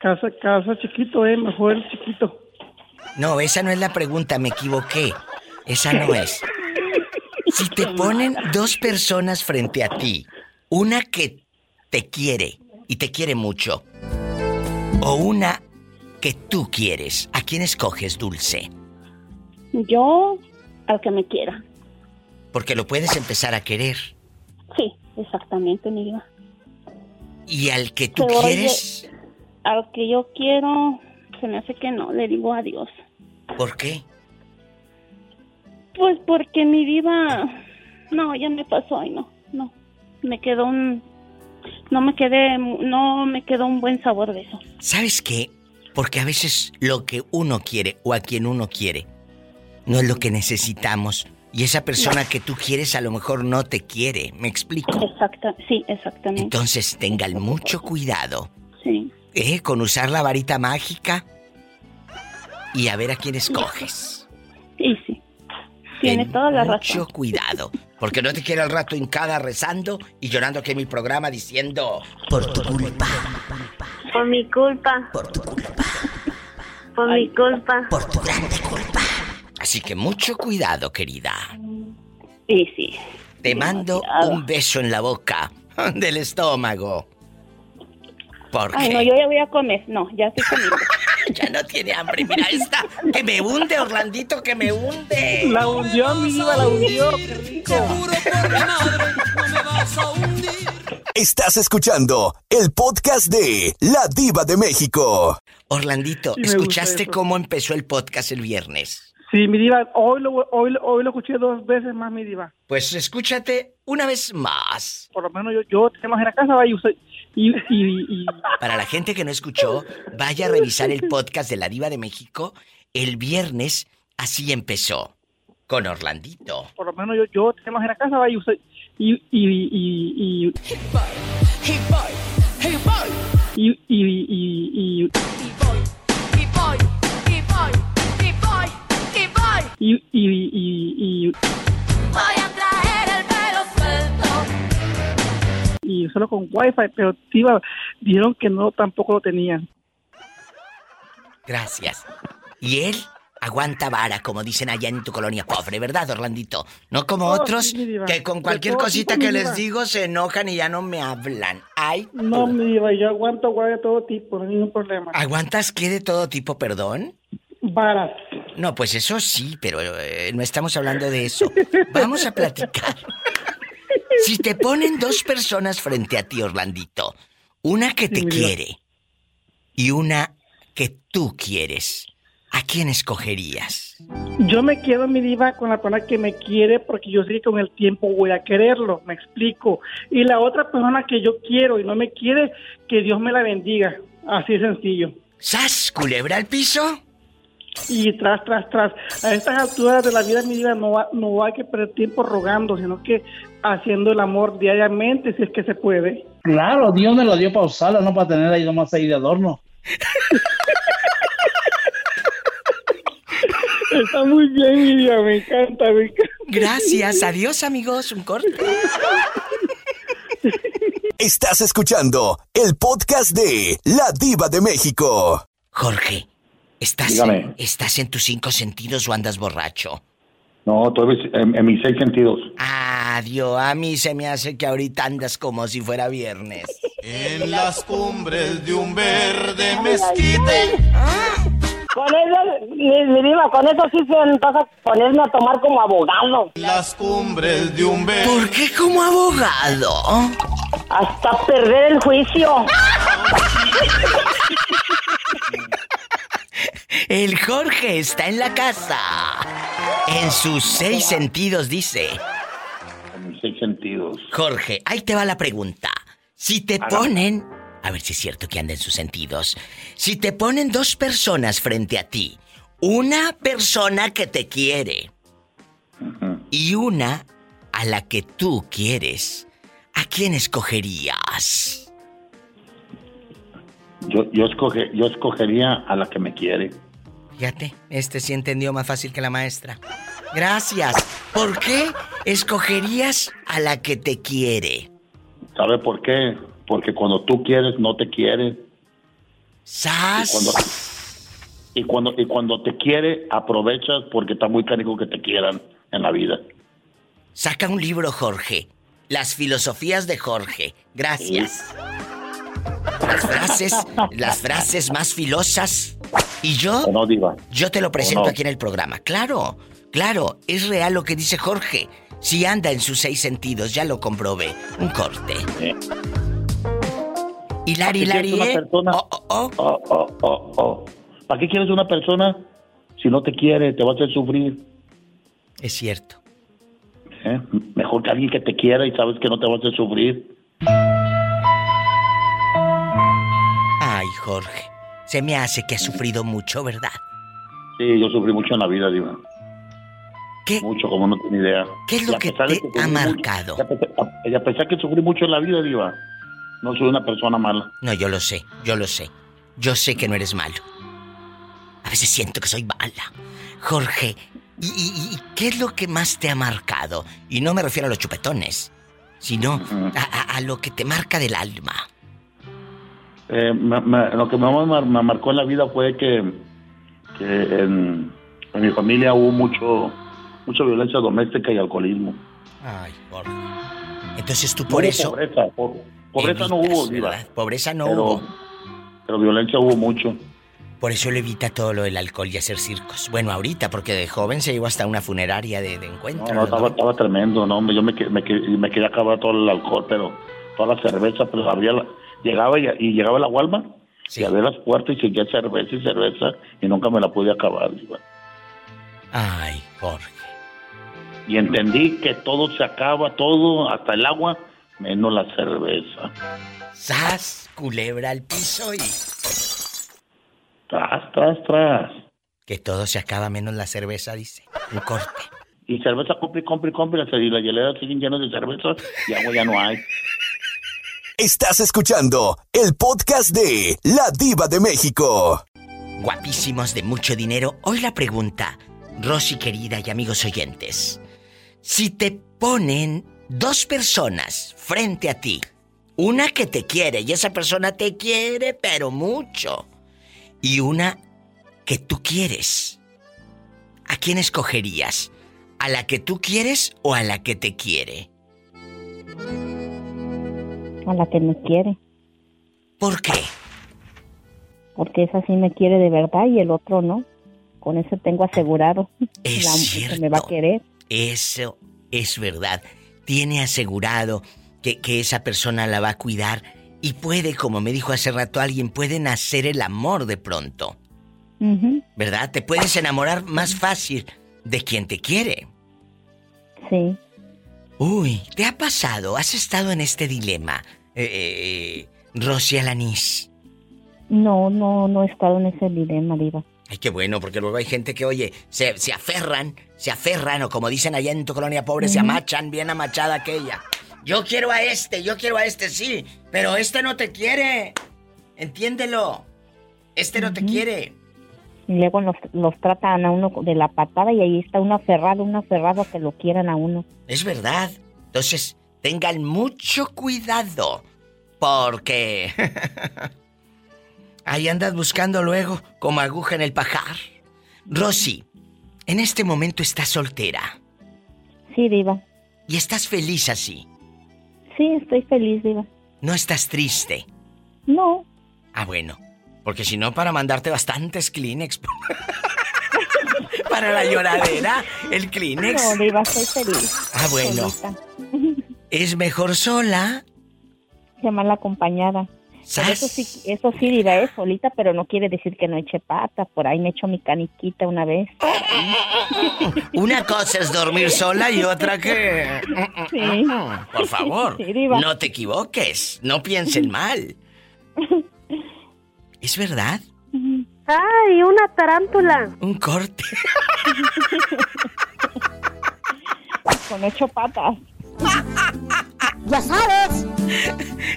casa, casa chiquito, es eh, mejor el chiquito. No, esa no es la pregunta, me equivoqué. Esa no es. Si te ponen dos personas frente a ti, una que te quiere y te quiere mucho, o una que tú quieres, ¿a quién escoges, Dulce? Yo, al que me quiera. Porque lo puedes empezar a querer. Sí, exactamente, mi vida. ¿Y al que tú quieres? al que yo quiero, se me hace que no, le digo adiós. ¿Por qué? Pues porque mi vida, no, ya me pasó y no, no, me quedó un, no me quedé, no me quedó un buen sabor de eso. ¿Sabes qué? Porque a veces lo que uno quiere o a quien uno quiere no es lo que necesitamos y esa persona que tú quieres a lo mejor no te quiere, ¿me explico? Exacto, sí, exactamente. Entonces tengan mucho cuidado. Sí. ¿Eh? Con usar la varita mágica y a ver a quién escoges. Sí, sí. Tiene toda la razón. Mucho cuidado. Porque no te quiero al rato hincada rezando y llorando aquí en mi programa diciendo por tu culpa. Por mi culpa. Por tu culpa. Por mi culpa. Por tu. Así que mucho cuidado, querida. Sí, sí. Te mando un beso en la boca del estómago. ¿Por Ay, no, yo ya voy a comer. No, ya estoy comiendo. ya no tiene hambre. Mira esta. Que me hunde, Orlandito, que me hunde. La hundió, mi la hundió. Qué rico. Estás escuchando el podcast de La Diva de México. Orlandito, ¿escuchaste cómo empezó el podcast el viernes? Sí, mi diva, hoy lo, hoy, hoy lo escuché dos veces más, mi diva. Pues escúchate una vez más. Por lo menos yo, yo tenemos en la casa, vaya usted. Y, y, y... Para la gente que no escuchó, vaya a revisar el podcast de La Diva de México. El viernes así empezó, con Orlandito. Por lo menos yo, yo tenemos en la casa, vaya usted. Y, y, y, y... Y, y, y, y... y, y, y solo con wifi, pero tío, dijeron que no, tampoco lo tenían. Gracias. ¿Y él? Aguanta vara, como dicen allá en tu colonia pobre, ¿verdad, Orlandito? No como oh, otros que con cualquier cosita que les digo se enojan y ya no me hablan. Ay. No, mi diva, yo aguanto vara de todo tipo, no hay ningún problema. ¿Aguantas qué de todo tipo, perdón? No, pues eso sí, pero eh, no estamos hablando de eso. Vamos a platicar. Si te ponen dos personas frente a ti, Orlandito, una que te quiere y una que tú quieres, ¿a quién escogerías? Yo me quedo, mi diva, con la persona que me quiere porque yo sé que con el tiempo voy a quererlo, me explico. Y la otra persona que yo quiero y no me quiere, que Dios me la bendiga. Así sencillo. ¿Sas, culebra al piso? Y tras, tras, tras. A estas alturas de la vida, mi vida, no, no hay que perder tiempo rogando, sino que haciendo el amor diariamente, si es que se puede. Claro, Dios me lo dio para usarlo, no para tener ahí nomás ahí de adorno. Está muy bien, mi vida, me encanta, me encanta. Gracias, adiós amigos, un corte. Estás escuchando el podcast de La Diva de México. Jorge, ¿estás, en, ¿estás en tus cinco sentidos o andas borracho? No, estoy en, en, mis seis sentidos. Ah, Dios, a mí se me hace que ahorita andas como si fuera viernes. En las cumbres de un verde mezquite. Con eso, mi, diva, con eso sí se a ponerme a tomar como abogado. Las cumbres de un verde. ¿Por qué como abogado? Hasta perder el juicio. El Jorge está en la casa. En sus seis sentidos, dice. En mis seis sentidos. Jorge, ahí te va la pregunta. Si te ponen, a ver si es cierto que anda en sus sentidos, si te ponen dos personas frente a ti, una persona que te quiere y una a la que tú quieres, ¿a quién escogerías? Yo, yo, yo escogería a la que me quiere. Fíjate, este sí entendió más fácil que la maestra. Gracias. ¿Por qué escogerías a la que te quiere? ¿Sabe por qué? Porque cuando tú quieres, no te quiere. ¡Sas! Y cuando, y cuando, te quiere, aprovechas porque está muy cariño que te quieran en la vida. Saca un libro, Jorge. Las filosofías de Jorge. Gracias. Las frases, las frases más filosas. Y yo, no, yo te lo presento aquí en el programa. Claro, claro, es real lo que dice Jorge. Si anda en sus seis sentidos, ya lo comprobé. Un corte. Oh, oh. oh, oh. ¿Para qué quieres una persona si no te quiere? Te va a hacer sufrir. Es cierto. ¿Eh? Mejor que alguien que te quiera y sabes que no te va a hacer sufrir. Jorge. Se me hace que has sufrido mucho, ¿verdad? Sí, yo sufrí mucho en la vida, Diva. ¿Qué? Mucho, como no tiene idea. ¿Qué es lo que te ha marcado? Ella a pesar que sufrí mucho en la vida, Diva, no soy una persona mala. No, yo lo sé, yo lo sé. Yo sé que no eres malo. A veces siento que soy mala. Jorge, ¿y, qué es lo que más te ha marcado? Y no me refiero a los chupetones, sino a, lo que te marca del alma. Eh, lo que más me, marcó en la vida fue que, en, en mi familia hubo mucho mucha violencia doméstica y alcoholismo. Ay, Jorge. Entonces tú por eso... Pobreza, pobreza no hubo, Diva. Pobreza no hubo. Pero violencia hubo mucho. Por eso le evita todo lo del alcohol y hacer circos. Bueno, ahorita, porque de joven se llevó hasta una funeraria de, encuentro. No, no, estaba, tremendo, no, hombre. Yo me, me, me, quería acabar todo el alcohol, pero toda la cerveza, pero abría la, llegaba y, y, llegaba la Walmart y abría las puertas y seguía cerveza y cerveza y nunca me la pude acabar, Diva. Ay, Jorge y entendí que todo se acaba, todo, hasta el agua, menos la cerveza. ¡Sas! Culebra al piso y... Tras, tras, tras. Que todo se acaba menos la cerveza, dice. Un corte. Y cerveza compre, compre, compre, y la hielera siguen llenas de cerveza y agua ya no hay. Estás escuchando el podcast de La Diva de México. Guapísimos de mucho dinero. Hoy la pregunta, Rosy querida y amigos oyentes. Si te ponen dos personas frente a ti, una que te quiere y esa persona te quiere pero mucho, y una que tú quieres, ¿a quién escogerías? ¿A la que tú quieres o a la que te quiere? A la que me quiere. ¿Por qué? Porque esa sí me quiere de verdad y el otro no. Con eso tengo asegurado. Es cierto. me va a querer. Eso es verdad. Tiene asegurado que, esa persona la va a cuidar y puede, como me dijo hace rato alguien, puede nacer el amor de pronto. ¿Verdad? Te puedes enamorar más fácil de quien te quiere. Sí. Uy, ¿te ha pasado? ¿Has estado en este dilema, eh, eh, Rosy Alanis? No, no, no he estado en ese dilema, Diva. Ay, qué bueno, porque luego hay gente que, oye, se, se aferran, se aferran, o como dicen allá en tu colonia pobre, se amachan, bien amachada aquella. Yo quiero a este, yo quiero a este, sí, pero este no te quiere. Entiéndelo. Este no te quiere. Y luego los, los tratan a uno de la patada y ahí está uno aferrado, uno aferrado que lo quieran a uno. Es verdad. Entonces, tengan mucho cuidado. Porque... ahí andas buscando luego como aguja en el pajar. Rosy, en este momento estás soltera. Sí, Diva. ¿Y estás feliz así? Sí, estoy feliz, Diva. ¿No estás triste? No. Ah, bueno. Porque si no, para mandarte bastantes Kleenex. para la lloradera, el Kleenex. No, Diva, estoy feliz. Ah, bueno. ¿Es mejor sola? Que mal acompañada. Eso sí, eso sí, Diva, es solita, pero no quiere decir que no eche pata. Por ahí me echo mi caniquita una vez. Una cosa es dormir sola y otra que... Sí. Por favor, no te equivoques. No piensen mal. ¿Es verdad? ¡Ay, una tarántula! Un corte. Con ocho patas. ¡Ya sabes!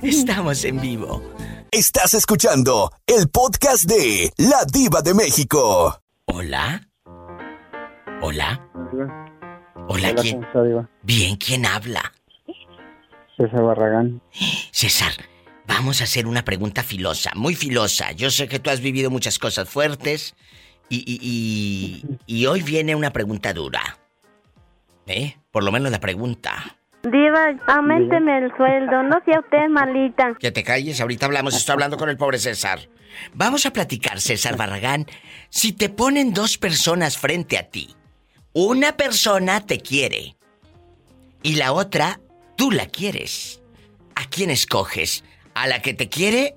Estamos en vivo. Estás escuchando el podcast de La Diva de México. Hola. Hola. Hola, ¿quién? Bien, ¿quién habla? César Barragán. César, vamos a hacer una pregunta filosa, muy filosa. Yo sé que tú has vivido muchas cosas fuertes y, y, y hoy viene una pregunta dura. ¿Eh? Por lo menos la pregunta. Diva, aumenteme el sueldo, no sea usted malita. Que te calles, ahorita hablamos, estoy hablando con el pobre César. Vamos a platicar, César Barragán. Si te ponen dos personas frente a ti, una persona te quiere y la otra tú la quieres, ¿a quién escoges? ¿A la que te quiere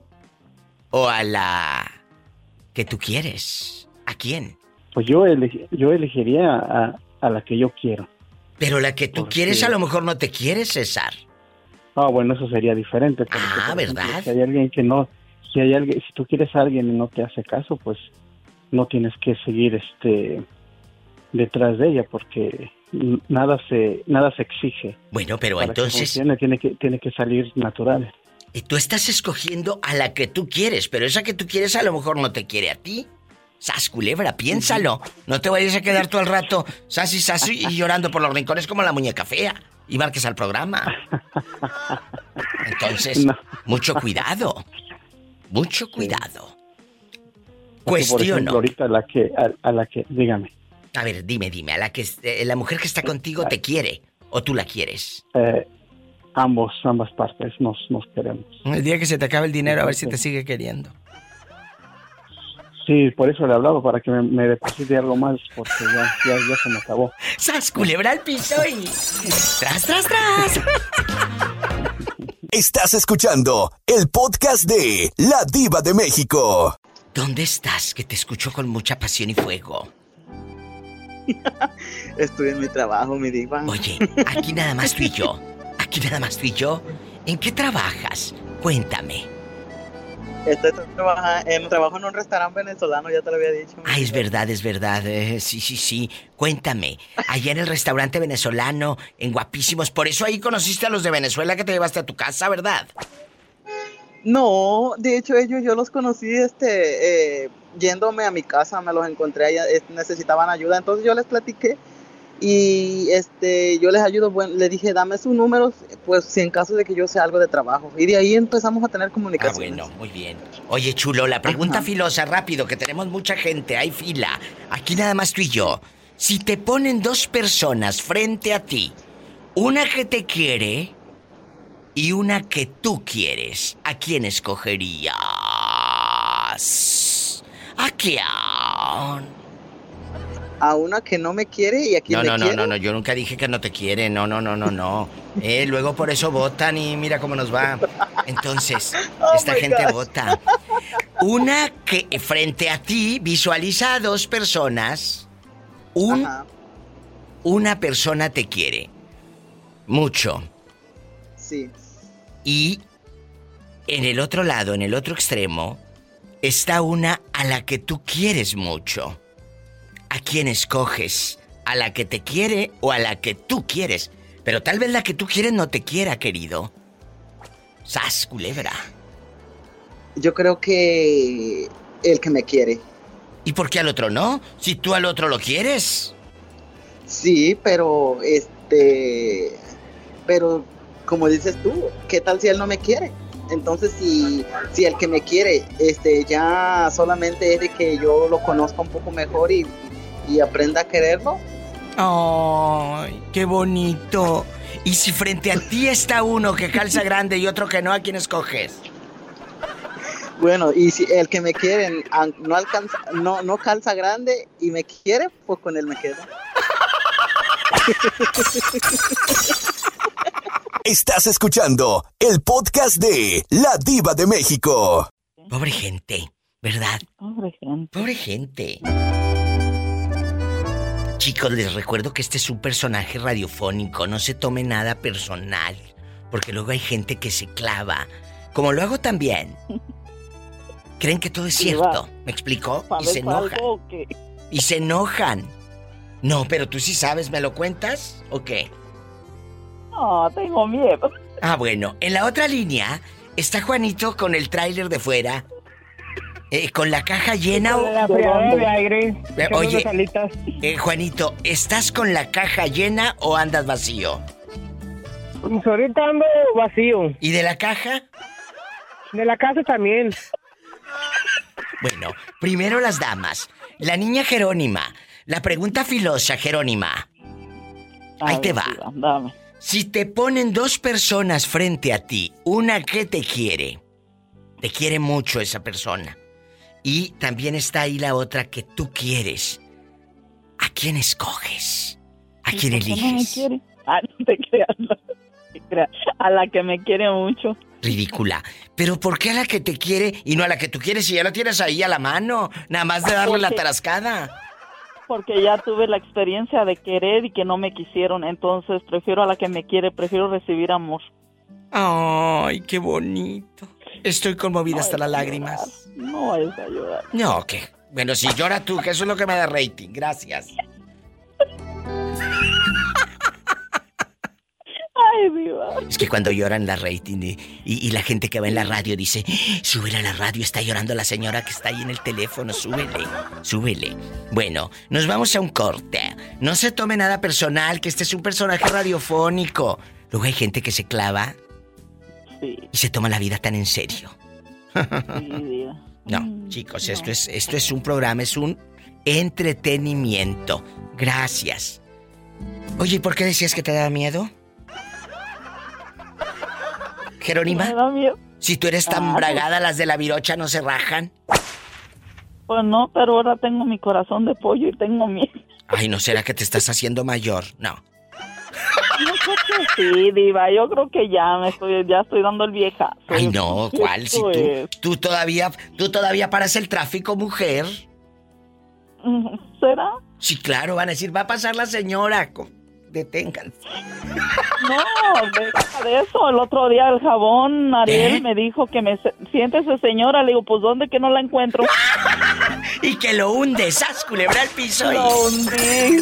o a la que tú quieres? ¿A quién? Pues yo, yo elegiría a, a la que yo quiero. Pero la que tú quieres a lo mejor no te quiere, César. Ah, bueno, eso sería diferente. ah, ¿verdad? si hay alguien que no, si hay alguien, si tú quieres a alguien y no te hace caso, pues no tienes que seguir este detrás de ella porque nada se nada se exige. Bueno, pero entonces tiene que tiene que salir natural. Y tú estás escogiendo a la que tú quieres, pero esa que tú quieres a lo mejor no te quiere a ti. Sas, culebra, piénsalo. No te vayas a quedar todo el rato sas y sas y llorando por los rincones como la muñeca fea. Y marques al programa. Entonces, mucho cuidado. Mucho cuidado. Cuestiono. ahorita a la que, a, la que, dígame. A ver, dime, dime, a la que eh, la mujer que está contigo te quiere o tú la quieres. Eh, ambos, ambas partes nos, nos queremos. El día que se te acabe el dinero, a ver si te sigue queriendo. Sí, por eso le hablaba, para que me, deposite algo más, porque ya, ya, se me acabó. ¡Sas, culebra al piso y... ¡Tras, tras, tras! Estás escuchando el podcast de La Diva de México. ¿Dónde estás? Que te escucho con mucha pasión y fuego. Estoy en mi trabajo, mi diva. Oye, aquí nada más tú y yo. Aquí nada más tú y yo. ¿En qué trabajas? Cuéntame. Estoy en un trabajo en un restaurante venezolano, ya te lo había dicho. Ay, es verdad, es verdad. Eh, sí, sí, sí. Cuéntame. Allá en el restaurante venezolano, en Guapísimos. Por eso ahí conociste a los de Venezuela que te llevaste a tu casa, ¿verdad? No, de hecho ellos yo los conocí este eh, yéndome a mi casa, me los encontré allá, necesitaban ayuda, entonces yo les platiqué y este yo les ayudo bueno, le dije dame sus números pues si en caso de que yo sea algo de trabajo y de ahí empezamos a tener comunicación ah, bueno muy bien. Oye chulo la pregunta filosa rápido que tenemos mucha gente hay fila. Aquí nada más tú y yo. Si te ponen dos personas frente a ti una que te quiere y una que tú quieres a quién escogerías a quién a una que no me quiere y a quien no, no, no, no, no, yo nunca dije que no te quiere, no, no, no, no, no. Eh, luego por eso votan y mira cómo nos va. Entonces, oh esta gente vota. Una que frente a ti visualiza a dos personas. Un, una persona te quiere. Mucho. Sí. Y en el otro lado, en el otro extremo, está una a la que tú quieres mucho. ¿A quién escoges? ¿A la que te quiere o a la que tú quieres? Pero tal vez la que tú quieres no te quiera, querido. Sas, culebra. Yo creo que el que me quiere. ¿Y por qué al otro no? Si tú al otro lo quieres. Sí, pero este, pero como dices tú, ¿qué tal si él no me quiere? Entonces, si, si el que me quiere, este, ya solamente es de que yo lo conozca un poco mejor y, y aprenda a quererlo. ¡Ay, qué bonito! Y si frente a ti está uno que calza grande y otro que no, ¿a quién escoges? Bueno, y si el que me quiere no alcanza, no, no calza grande y me quiere, pues con él me quedo. Estás escuchando el podcast de La Diva de México. Pobre gente, ¿verdad? Pobre gente. Pobre gente. Chicos, les recuerdo que este es un personaje radiofónico, no se tome nada personal, porque luego hay gente que se clava, como lo hago también. Creen que todo es cierto, ¿me explicó? Y se enojan. Y se enojan. No, pero tú sí sabes, ¿me lo cuentas o qué? No, tengo miedo. Ah, bueno, en la otra línea está Juanito con el tráiler de fuera. Eh, con la caja llena o... La de aire. Eh, oye, eh, Juanito, ¿estás con la caja llena o andas vacío? Pues ahorita ando vacío. ¿Y de la caja? De la casa también. Bueno, primero las damas. La niña Jerónima. La pregunta filosa, Jerónima. Ahí te va. Si te ponen dos personas frente a ti, una que te quiere, te quiere mucho esa persona, y también está ahí la otra que tú quieres, ¿a quién escoges? ¿A quién eliges? quiere? Ah, no te creas, A la que me quiere mucho. Ridícula. Pero ¿por qué a la que te quiere y no a la que tú quieres si ya la tienes ahí a la mano? Nada más de darle la tarascada porque ya tuve la experiencia de querer y que no me quisieron, entonces prefiero a la que me quiere, prefiero recibir amor. Ay, qué bonito. Estoy conmovida hasta las lágrimas. No es a llorar. No, ¿qué? Bueno, si llora tú, que eso es lo que me da rating. Gracias. Es que cuando lloran la rating y, la gente que va en la radio dice, súbele a la radio, está llorando la señora que está ahí en el teléfono, súbele, súbele. Bueno, nos vamos a un corte. No se tome nada personal, que este es un personaje radiofónico. Luego hay gente que se clava y se toma la vida tan en serio. no, mm, chicos, esto es, esto es un programa, es un entretenimiento. Gracias. Oye, ¿por qué decías que te da miedo? Jerónima? Si tú eres tan ah, bragada, las de la virocha no se rajan. Pues no, pero ahora tengo mi corazón de pollo y tengo miedo. Ay, ¿no será que te estás haciendo mayor? No. No creo que sí, diva. Yo creo que ya me estoy, ya estoy dando el vieja. Ay, no, ¿cuál? Si tú, tú todavía, tú todavía paras el tráfico, mujer. ¿Será? Sí, claro, van a decir, va a pasar la señora deténganse. No, de eso. El otro día el jabón, Ariel, ¿Eh? me dijo que me siéntese señora. Le digo, pues ¿dónde que no la encuentro? y que lo hunde, sas, culebra al piso. Lo hundí.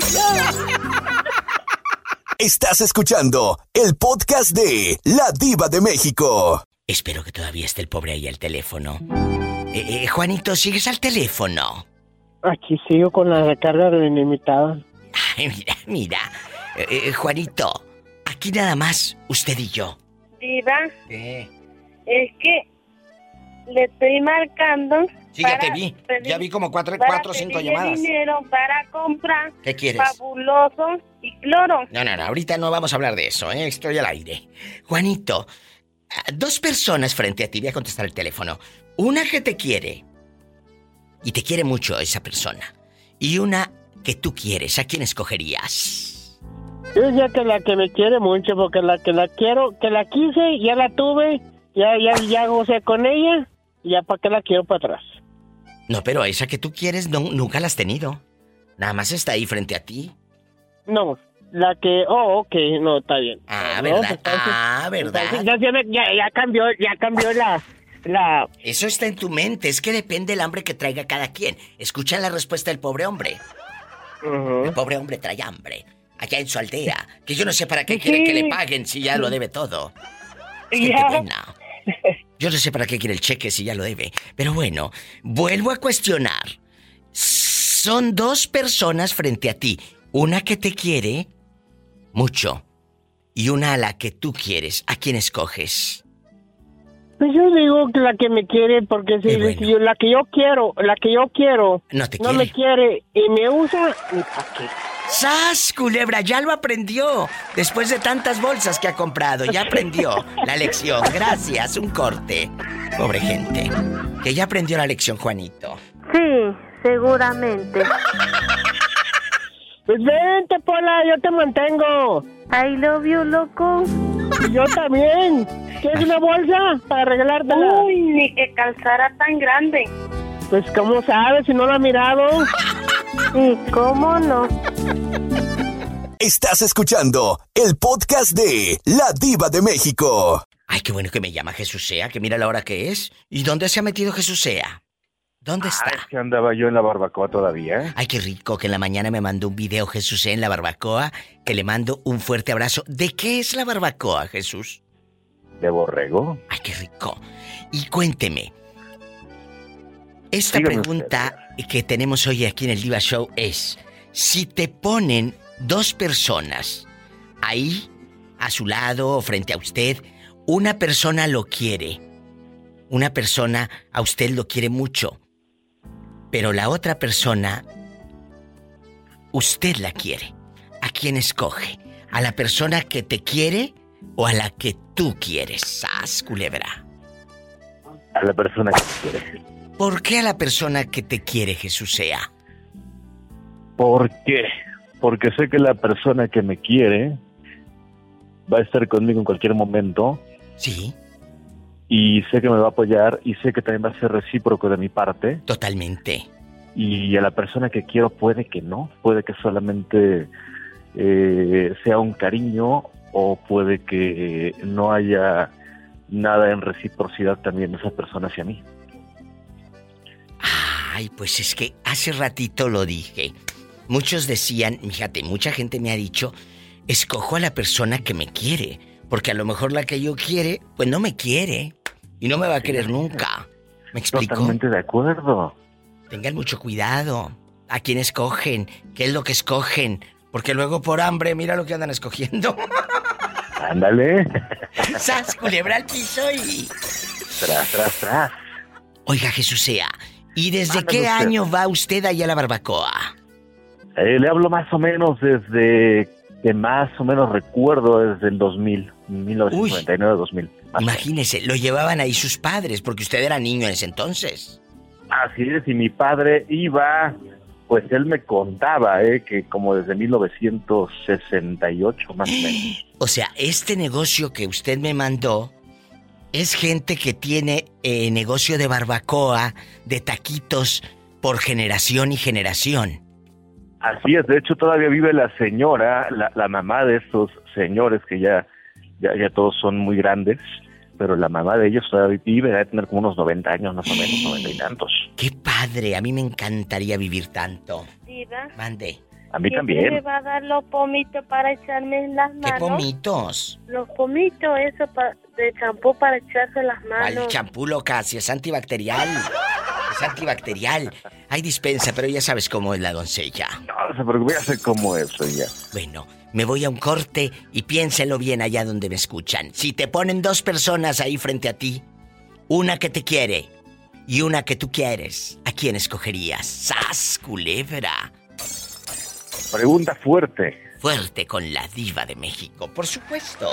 Estás escuchando el podcast de La Diva de México. Espero que todavía esté el pobre ahí al teléfono. Eh, eh, Juanito, ¿sigues al teléfono? Aquí sigo con la recarga de ilimitada. Ay, mira, mira. Eh, eh, Juanito, aquí nada más, usted y yo. Diva. Es que le estoy marcando. Sí, ya te vi. ya vi como cuatro, cuatro o cinco llamadas. dinero para comprar. ¿Qué quieres? Fabuloso y cloro. No, no, no. Ahorita no vamos a hablar de eso, ¿eh? Estoy al aire. Juanito, dos personas frente a ti. Voy a contestar el teléfono. Una que te quiere. Y te quiere mucho esa persona. Y una que tú quieres. ¿A quién escogerías? Yo diría que la que me quiere mucho, porque la que la quiero, que la quise, ya la tuve, ya, ya, ya gocé con ella, ya para qué la quiero para atrás. No, pero esa que tú quieres no, nunca la has tenido. Nada más está ahí frente a ti. No, la que, oh, ok, no, está bien. Ah, ¿verdad? Pues, ah, ¿verdad? Ya, ya, cambió, ya cambió la, la... Eso está en tu mente, es que depende el hambre que traiga cada quien. Escucha la respuesta del pobre hombre. El pobre hombre trae hambre allá en su aldea. Que yo no sé para qué quiere que le paguen si ya lo debe todo. Yo no sé para qué quiere el cheque si ya lo debe. Pero bueno, vuelvo a cuestionar. Son dos personas frente a ti. Una que te quiere mucho y una a la que tú quieres. ¿A quién escoges? Pues yo digo que la que me quiere, porque si, yo, la que yo quiero, la que yo quiero, no, te no me quiere y me usa, ni para qué. ¡Sas, culebra! Ya lo aprendió. Después de tantas bolsas que ha comprado, ya aprendió la lección. Gracias, un corte. Pobre gente. Que ya aprendió la lección, Juanito. Sí, seguramente. Pues vente, Pola, yo te mantengo. I love you, loco. yo también. ¿Quieres una bolsa para regalártela? Uy, ni que calzara tan grande. Pues, ¿cómo sabes si no la ha mirado? Sí, ¿cómo no? Estás escuchando el podcast de La Diva de México. Ay, qué bueno que me llama Jesús Sea, que mira la hora que es. ¿Y dónde se ha metido Jesús Sea? ¿Dónde está? es que andaba yo en la barbacoa todavía. Ay, qué rico que en la mañana me mandó un video Jesús en la barbacoa, que le mando un fuerte abrazo. ¿De qué es la barbacoa, Jesús? De borrego. Ay, qué rico. Y cuénteme. Esta pregunta que tenemos hoy aquí en el Diva Show es, si te ponen dos personas ahí, a su lado o frente a usted, una persona lo quiere, una persona a usted lo quiere mucho, pero la otra persona, usted la quiere. ¿A quién escoge? ¿A la persona que te quiere o a la que tú quieres? ¡Sas, culebra! A la persona que te quiere. ¿Por qué a la persona que te quiere, Jesús sea? ¿Por qué? Porque sé que la persona que me quiere va a estar conmigo en cualquier momento. Sí y sé que me va a apoyar y sé que también va a ser recíproco de mi parte. Totalmente. Y a la persona que quiero puede que no, puede que solamente eh, sea un cariño o puede que no haya nada en reciprocidad también de esa persona hacia mí. Ay, pues es que hace ratito lo dije. Muchos decían, fíjate, mucha gente me ha dicho, escojo a la persona que me quiere. Porque a lo mejor la que yo quiere, pues no me quiere. Y no me va a querer nunca. ¿Me explico? Totalmente de acuerdo. Tengan mucho cuidado. ¿A quién escogen? ¿Qué es lo que escogen? Porque luego por hambre, mira lo que andan escogiendo. Ándale. ¡Sas, culebra al piso y... Tras, tras, tras. Oiga, Jesús sea, ¿y desde qué año va usted allá a la barbacoa? Eh, le hablo más o menos desde que más o menos recuerdo desde el 2000, 1999-2000. Imagínese, lo llevaban ahí sus padres, porque usted era niño en ese entonces. Así es, y mi padre iba, pues él me contaba, ¿eh? que como desde 1968 más o menos. O sea, este negocio que usted me mandó es gente que tiene eh, negocio de barbacoa, de taquitos, por generación y generación. Así es, de hecho todavía vive la señora, la, la mamá de estos señores que ya, ya, ya todos son muy grandes pero la mamá de ellos todavía vive, debe tener como unos 90 años más o menos, 90 y tantos. ¡Qué padre! A mí me encantaría vivir tanto. Diva. Mande. A mí también. me va a dar los pomitos para echarme en las manos? ¿Qué pomitos? Los pomitos, eso de champú para echarse las manos. ¿Cuál champú, loca? Si es antibacterial. Es antibacterial. Hay dispensa, pero ya sabes cómo es la doncella. No, no se preocupe, ya sé cómo es ella. Bueno, me voy a un corte y piénselo bien allá donde me escuchan. Si te ponen dos personas ahí frente a ti, una que te quiere y una que tú quieres, ¿a quién escogerías? ¡Sas, culebra! Pregunta fuerte. Fuerte con la diva de México, por supuesto.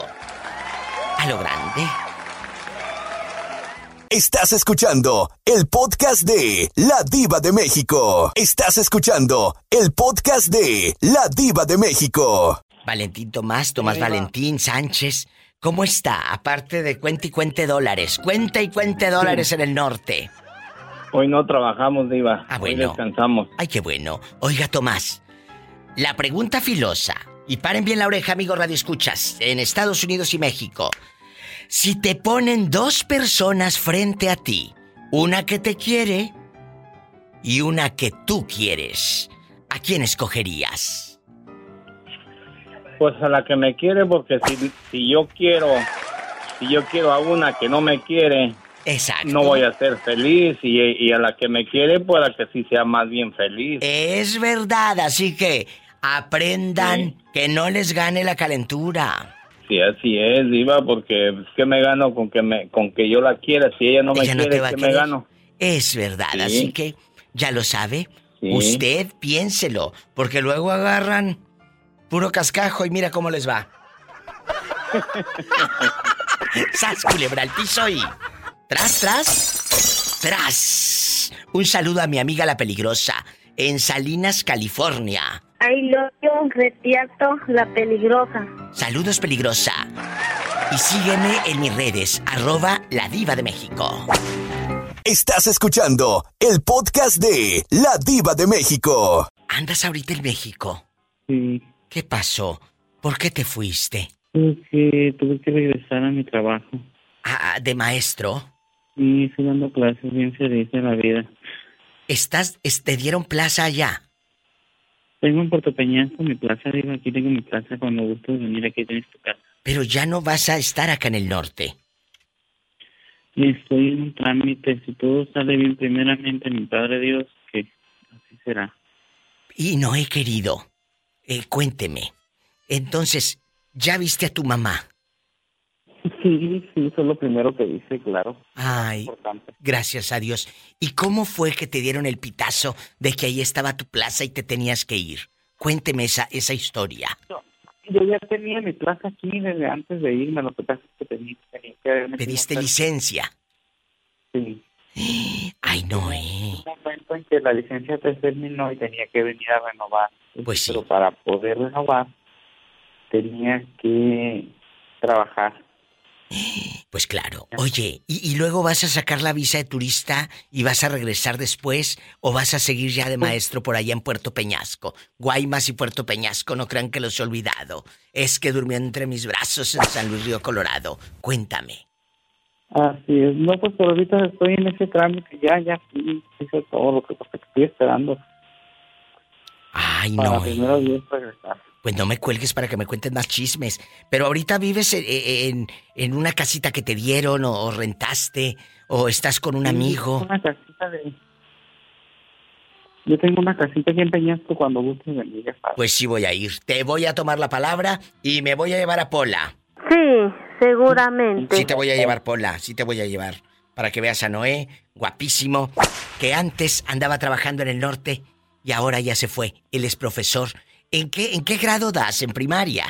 A lo grande. Estás escuchando el podcast de La Diva de México. Estás escuchando el podcast de La Diva de México. Valentín Tomás, Tomás Valentín Sánchez, ¿cómo está? Aparte de cuenta y cuente dólares, cuenta y cuente dólares en el norte. Hoy no trabajamos, Diva. Ah, bueno. Hoy descansamos. Ay, qué bueno. Oiga, Tomás, la pregunta filosa, y paren bien la oreja, amigos Radio Escuchas, en Estados Unidos y México. Si te ponen dos personas frente a ti, una que te quiere y una que tú quieres, ¿a quién escogerías? Pues a la que me quiere, porque si, si yo quiero, si yo quiero a una que no me quiere, Exacto. no voy a ser feliz y, y a la que me quiere, pues a que sí sea más bien feliz. Es verdad, así que aprendan que no les gane la calentura. Sí, así es, Diva, porque es que me gano con que me con que yo la quiera, si ella no me quiere, que me gano. Es verdad, así que ya lo sabe. Usted piénselo, porque luego agarran puro cascajo y mira cómo les va. ¡Sas, culebra al piso y... Tras, tras, tras. Un saludo a mi amiga la peligrosa, en Salinas, California. Ay, lo retierto la peligrosa. Saludos, peligrosa. Y sígueme en mis redes, arroba la diva de México. Estás escuchando el podcast de La Diva de México. ¿Andas ahorita en México? Sí. ¿Qué pasó? ¿Por qué te fuiste? Porque tuve que regresar a mi trabajo. Ah, ¿de maestro? Sí, estoy dando clases bien feliz en la vida. ¿Estás, te dieron plaza allá? Tengo en Puerto Peñasco mi plaza, digo, aquí tengo mi plaza cuando gustes venir, aquí tienes tu casa. Pero ya no vas a estar acá en el norte. Estoy en un trámite, si todo sale bien primeramente, mi Padre Dios, que así será. Y no he querido. Eh, cuénteme. Entonces, ¿ya viste a tu mamá? Sí, sí, eso es lo primero que dice, claro. Ay, gracias a Dios. ¿Y cómo fue que te dieron el pitazo de que ahí estaba tu plaza y te tenías que ir? Cuénteme esa, esa historia. Yo, ya tenía mi plaza aquí desde antes de irme, lo que pasa es que tenía, que... ¿Pediste licencia? Sí. Ay, no, eh. Un momento en que la licencia te terminó y tenía que venir a renovar. Pues sí. Pero para poder renovar, tenía que trabajar. Pues claro. Oye, ¿y, luego vas a sacar la visa de turista y vas a regresar después o vas a seguir ya de maestro por allá en Puerto Peñasco? Guaymas y Puerto Peñasco, no crean que los he olvidado. Es que durmió entre mis brazos en San Luis Río Colorado. Cuéntame. Así es. No, pues por ahorita estoy en ese trámite. Ya, ya hice todo lo que, estoy esperando. Ay, para no. Eh. Primero regresar. Pues no me cuelgues para que me cuentes más chismes. Pero ahorita vives en, en, una casita que te dieron o, rentaste o estás con un amigo. Una casita de... Yo tengo una casita aquí en Peñasco cuando gustes venir. Pues sí voy a ir. Te voy a tomar la palabra y me voy a llevar a Pola. Sí, seguramente. Sí te voy a llevar, Pola. Sí te voy a llevar. Para que veas a Noé, guapísimo, que antes andaba trabajando en el norte y ahora ya se fue. Él es profesor ¿En qué, ¿En qué grado das? ¿En primaria?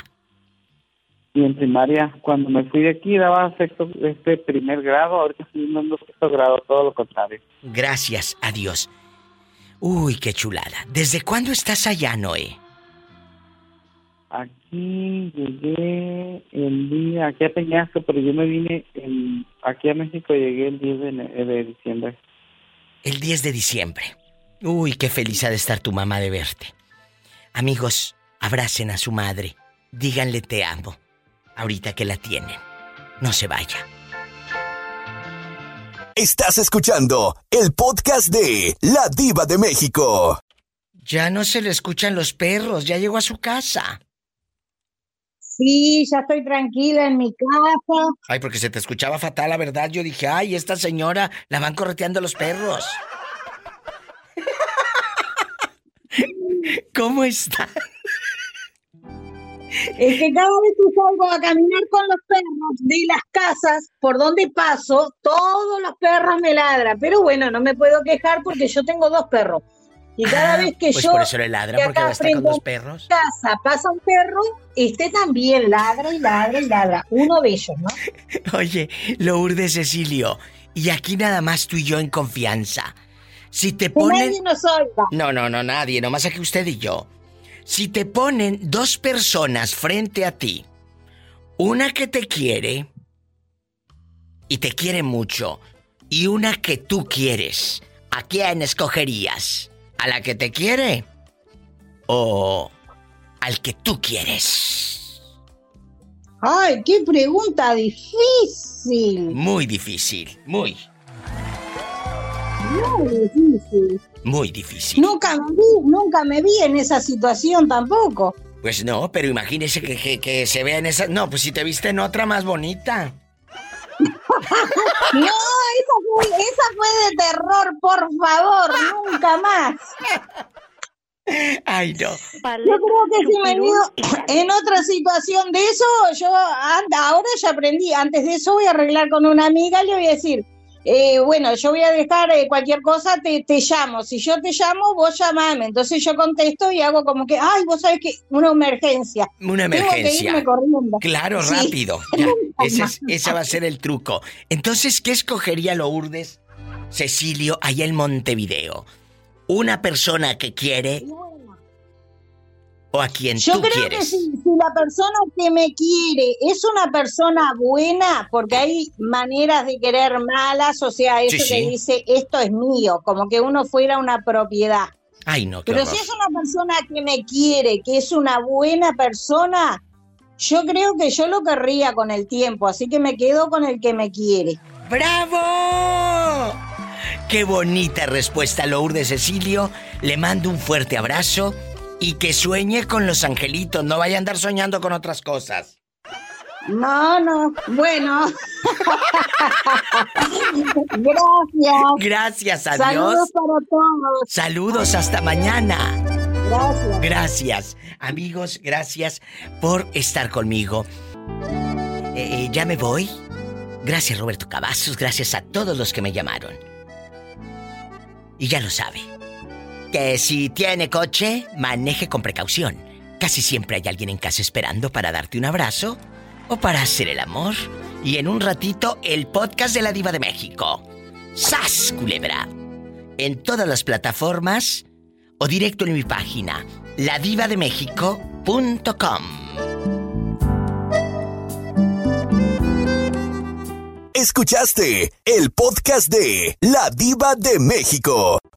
Y en primaria, cuando me fui de aquí, daba sexto, este primer grado, ahorita estoy dando sexto grado, todo lo contrario. Gracias a Dios. Uy, qué chulada. ¿Desde cuándo estás allá, Noé? Aquí llegué el día, aquí a Peñasco, pero yo me vine aquí a México, llegué el 10 de, de diciembre. El 10 de diciembre. Uy, qué feliz ha de estar tu mamá de verte. Amigos, abracen a su madre. Díganle te amo. Ahorita que la tienen. No se vaya. Estás escuchando el podcast de La Diva de México. Ya no se le escuchan los perros, ya llegó a su casa. Sí, ya estoy tranquila en mi casa. Ay, porque se te escuchaba fatal, la verdad. Yo dije, ay, esta señora la van correteando los perros. ¿Cómo está? Es que cada vez que salgo a caminar con los perros de las casas por donde paso, todos los perros me ladran. Pero bueno, no me puedo quejar porque yo tengo dos perros. Y cada Ah, vez que pues yo. por eso le ladra, que porque va a estar con dos perros. casa pasa un perro, este también ladra y ladra y ladra. Uno de ellos, ¿no? Oye, Lourdes Cecilio, y aquí nada más tú y yo en confianza. Si te ponen... nadie nos oiga. No, no, no, nadie, nomás aquí usted y yo. Si te ponen dos personas frente a ti, una que te quiere y te quiere mucho, y una que tú quieres, ¿a quién escogerías? ¿A la que te quiere? ¿O al que tú quieres? Ay, qué pregunta difícil. Muy difícil, muy, Muy difícil. muy difícil. Nunca me vi, nunca me vi en esa situación tampoco. Pues no, pero imagínese que, que, que se vea en esa... No, pues si te viste en otra más bonita. No, esa fue, esa fue de terror, por favor, nunca más. Ay, no. Yo creo que si me venido en otra situación de eso, yo ahora ya aprendí, antes de eso voy a arreglar con una amiga y le voy a decir, eh, bueno, yo voy a dejar eh, cualquier cosa, te, te, llamo. Si yo te llamo, vos llamame. Entonces yo contesto y hago como que, ay, vos sabés que una emergencia. Una emergencia. Claro, rápido. ese, ese va a ser el truco. Entonces, ¿qué escogería Lourdes, Cecilio, allá en Montevideo? Una persona que quiere o a quien Yo tú creo que si, la persona que me quiere es una persona buena, porque hay maneras de querer malas, o sea, eso que dice esto es mío, como que uno fuera una propiedad. Ay, no, Pero si es una persona que me quiere, que es una buena persona, yo creo que yo lo querría con el tiempo, así que me quedo con el que me quiere. ¡Bravo! Qué bonita respuesta, Lourdes Cecilio. Le mando un fuerte abrazo y que sueñe con los angelitos, no vaya a andar soñando con otras cosas. No, no, bueno. Gracias. Gracias a Saludos para todos. Saludos hasta mañana. Gracias. Gracias. Amigos, gracias por estar conmigo. Eh, eh, ya me voy. Gracias Roberto Cavazos, gracias a todos los que me llamaron. Y ya lo sabe que si tiene coche, maneje con precaución. Casi siempre hay alguien en casa esperando para darte un abrazo o para hacer el amor. Y en un ratito, el podcast de la Diva de México. ¡Sas, culebra! En todas las plataformas o directo en mi página, ladivademéxico.com. Escuchaste el podcast de La Diva de México.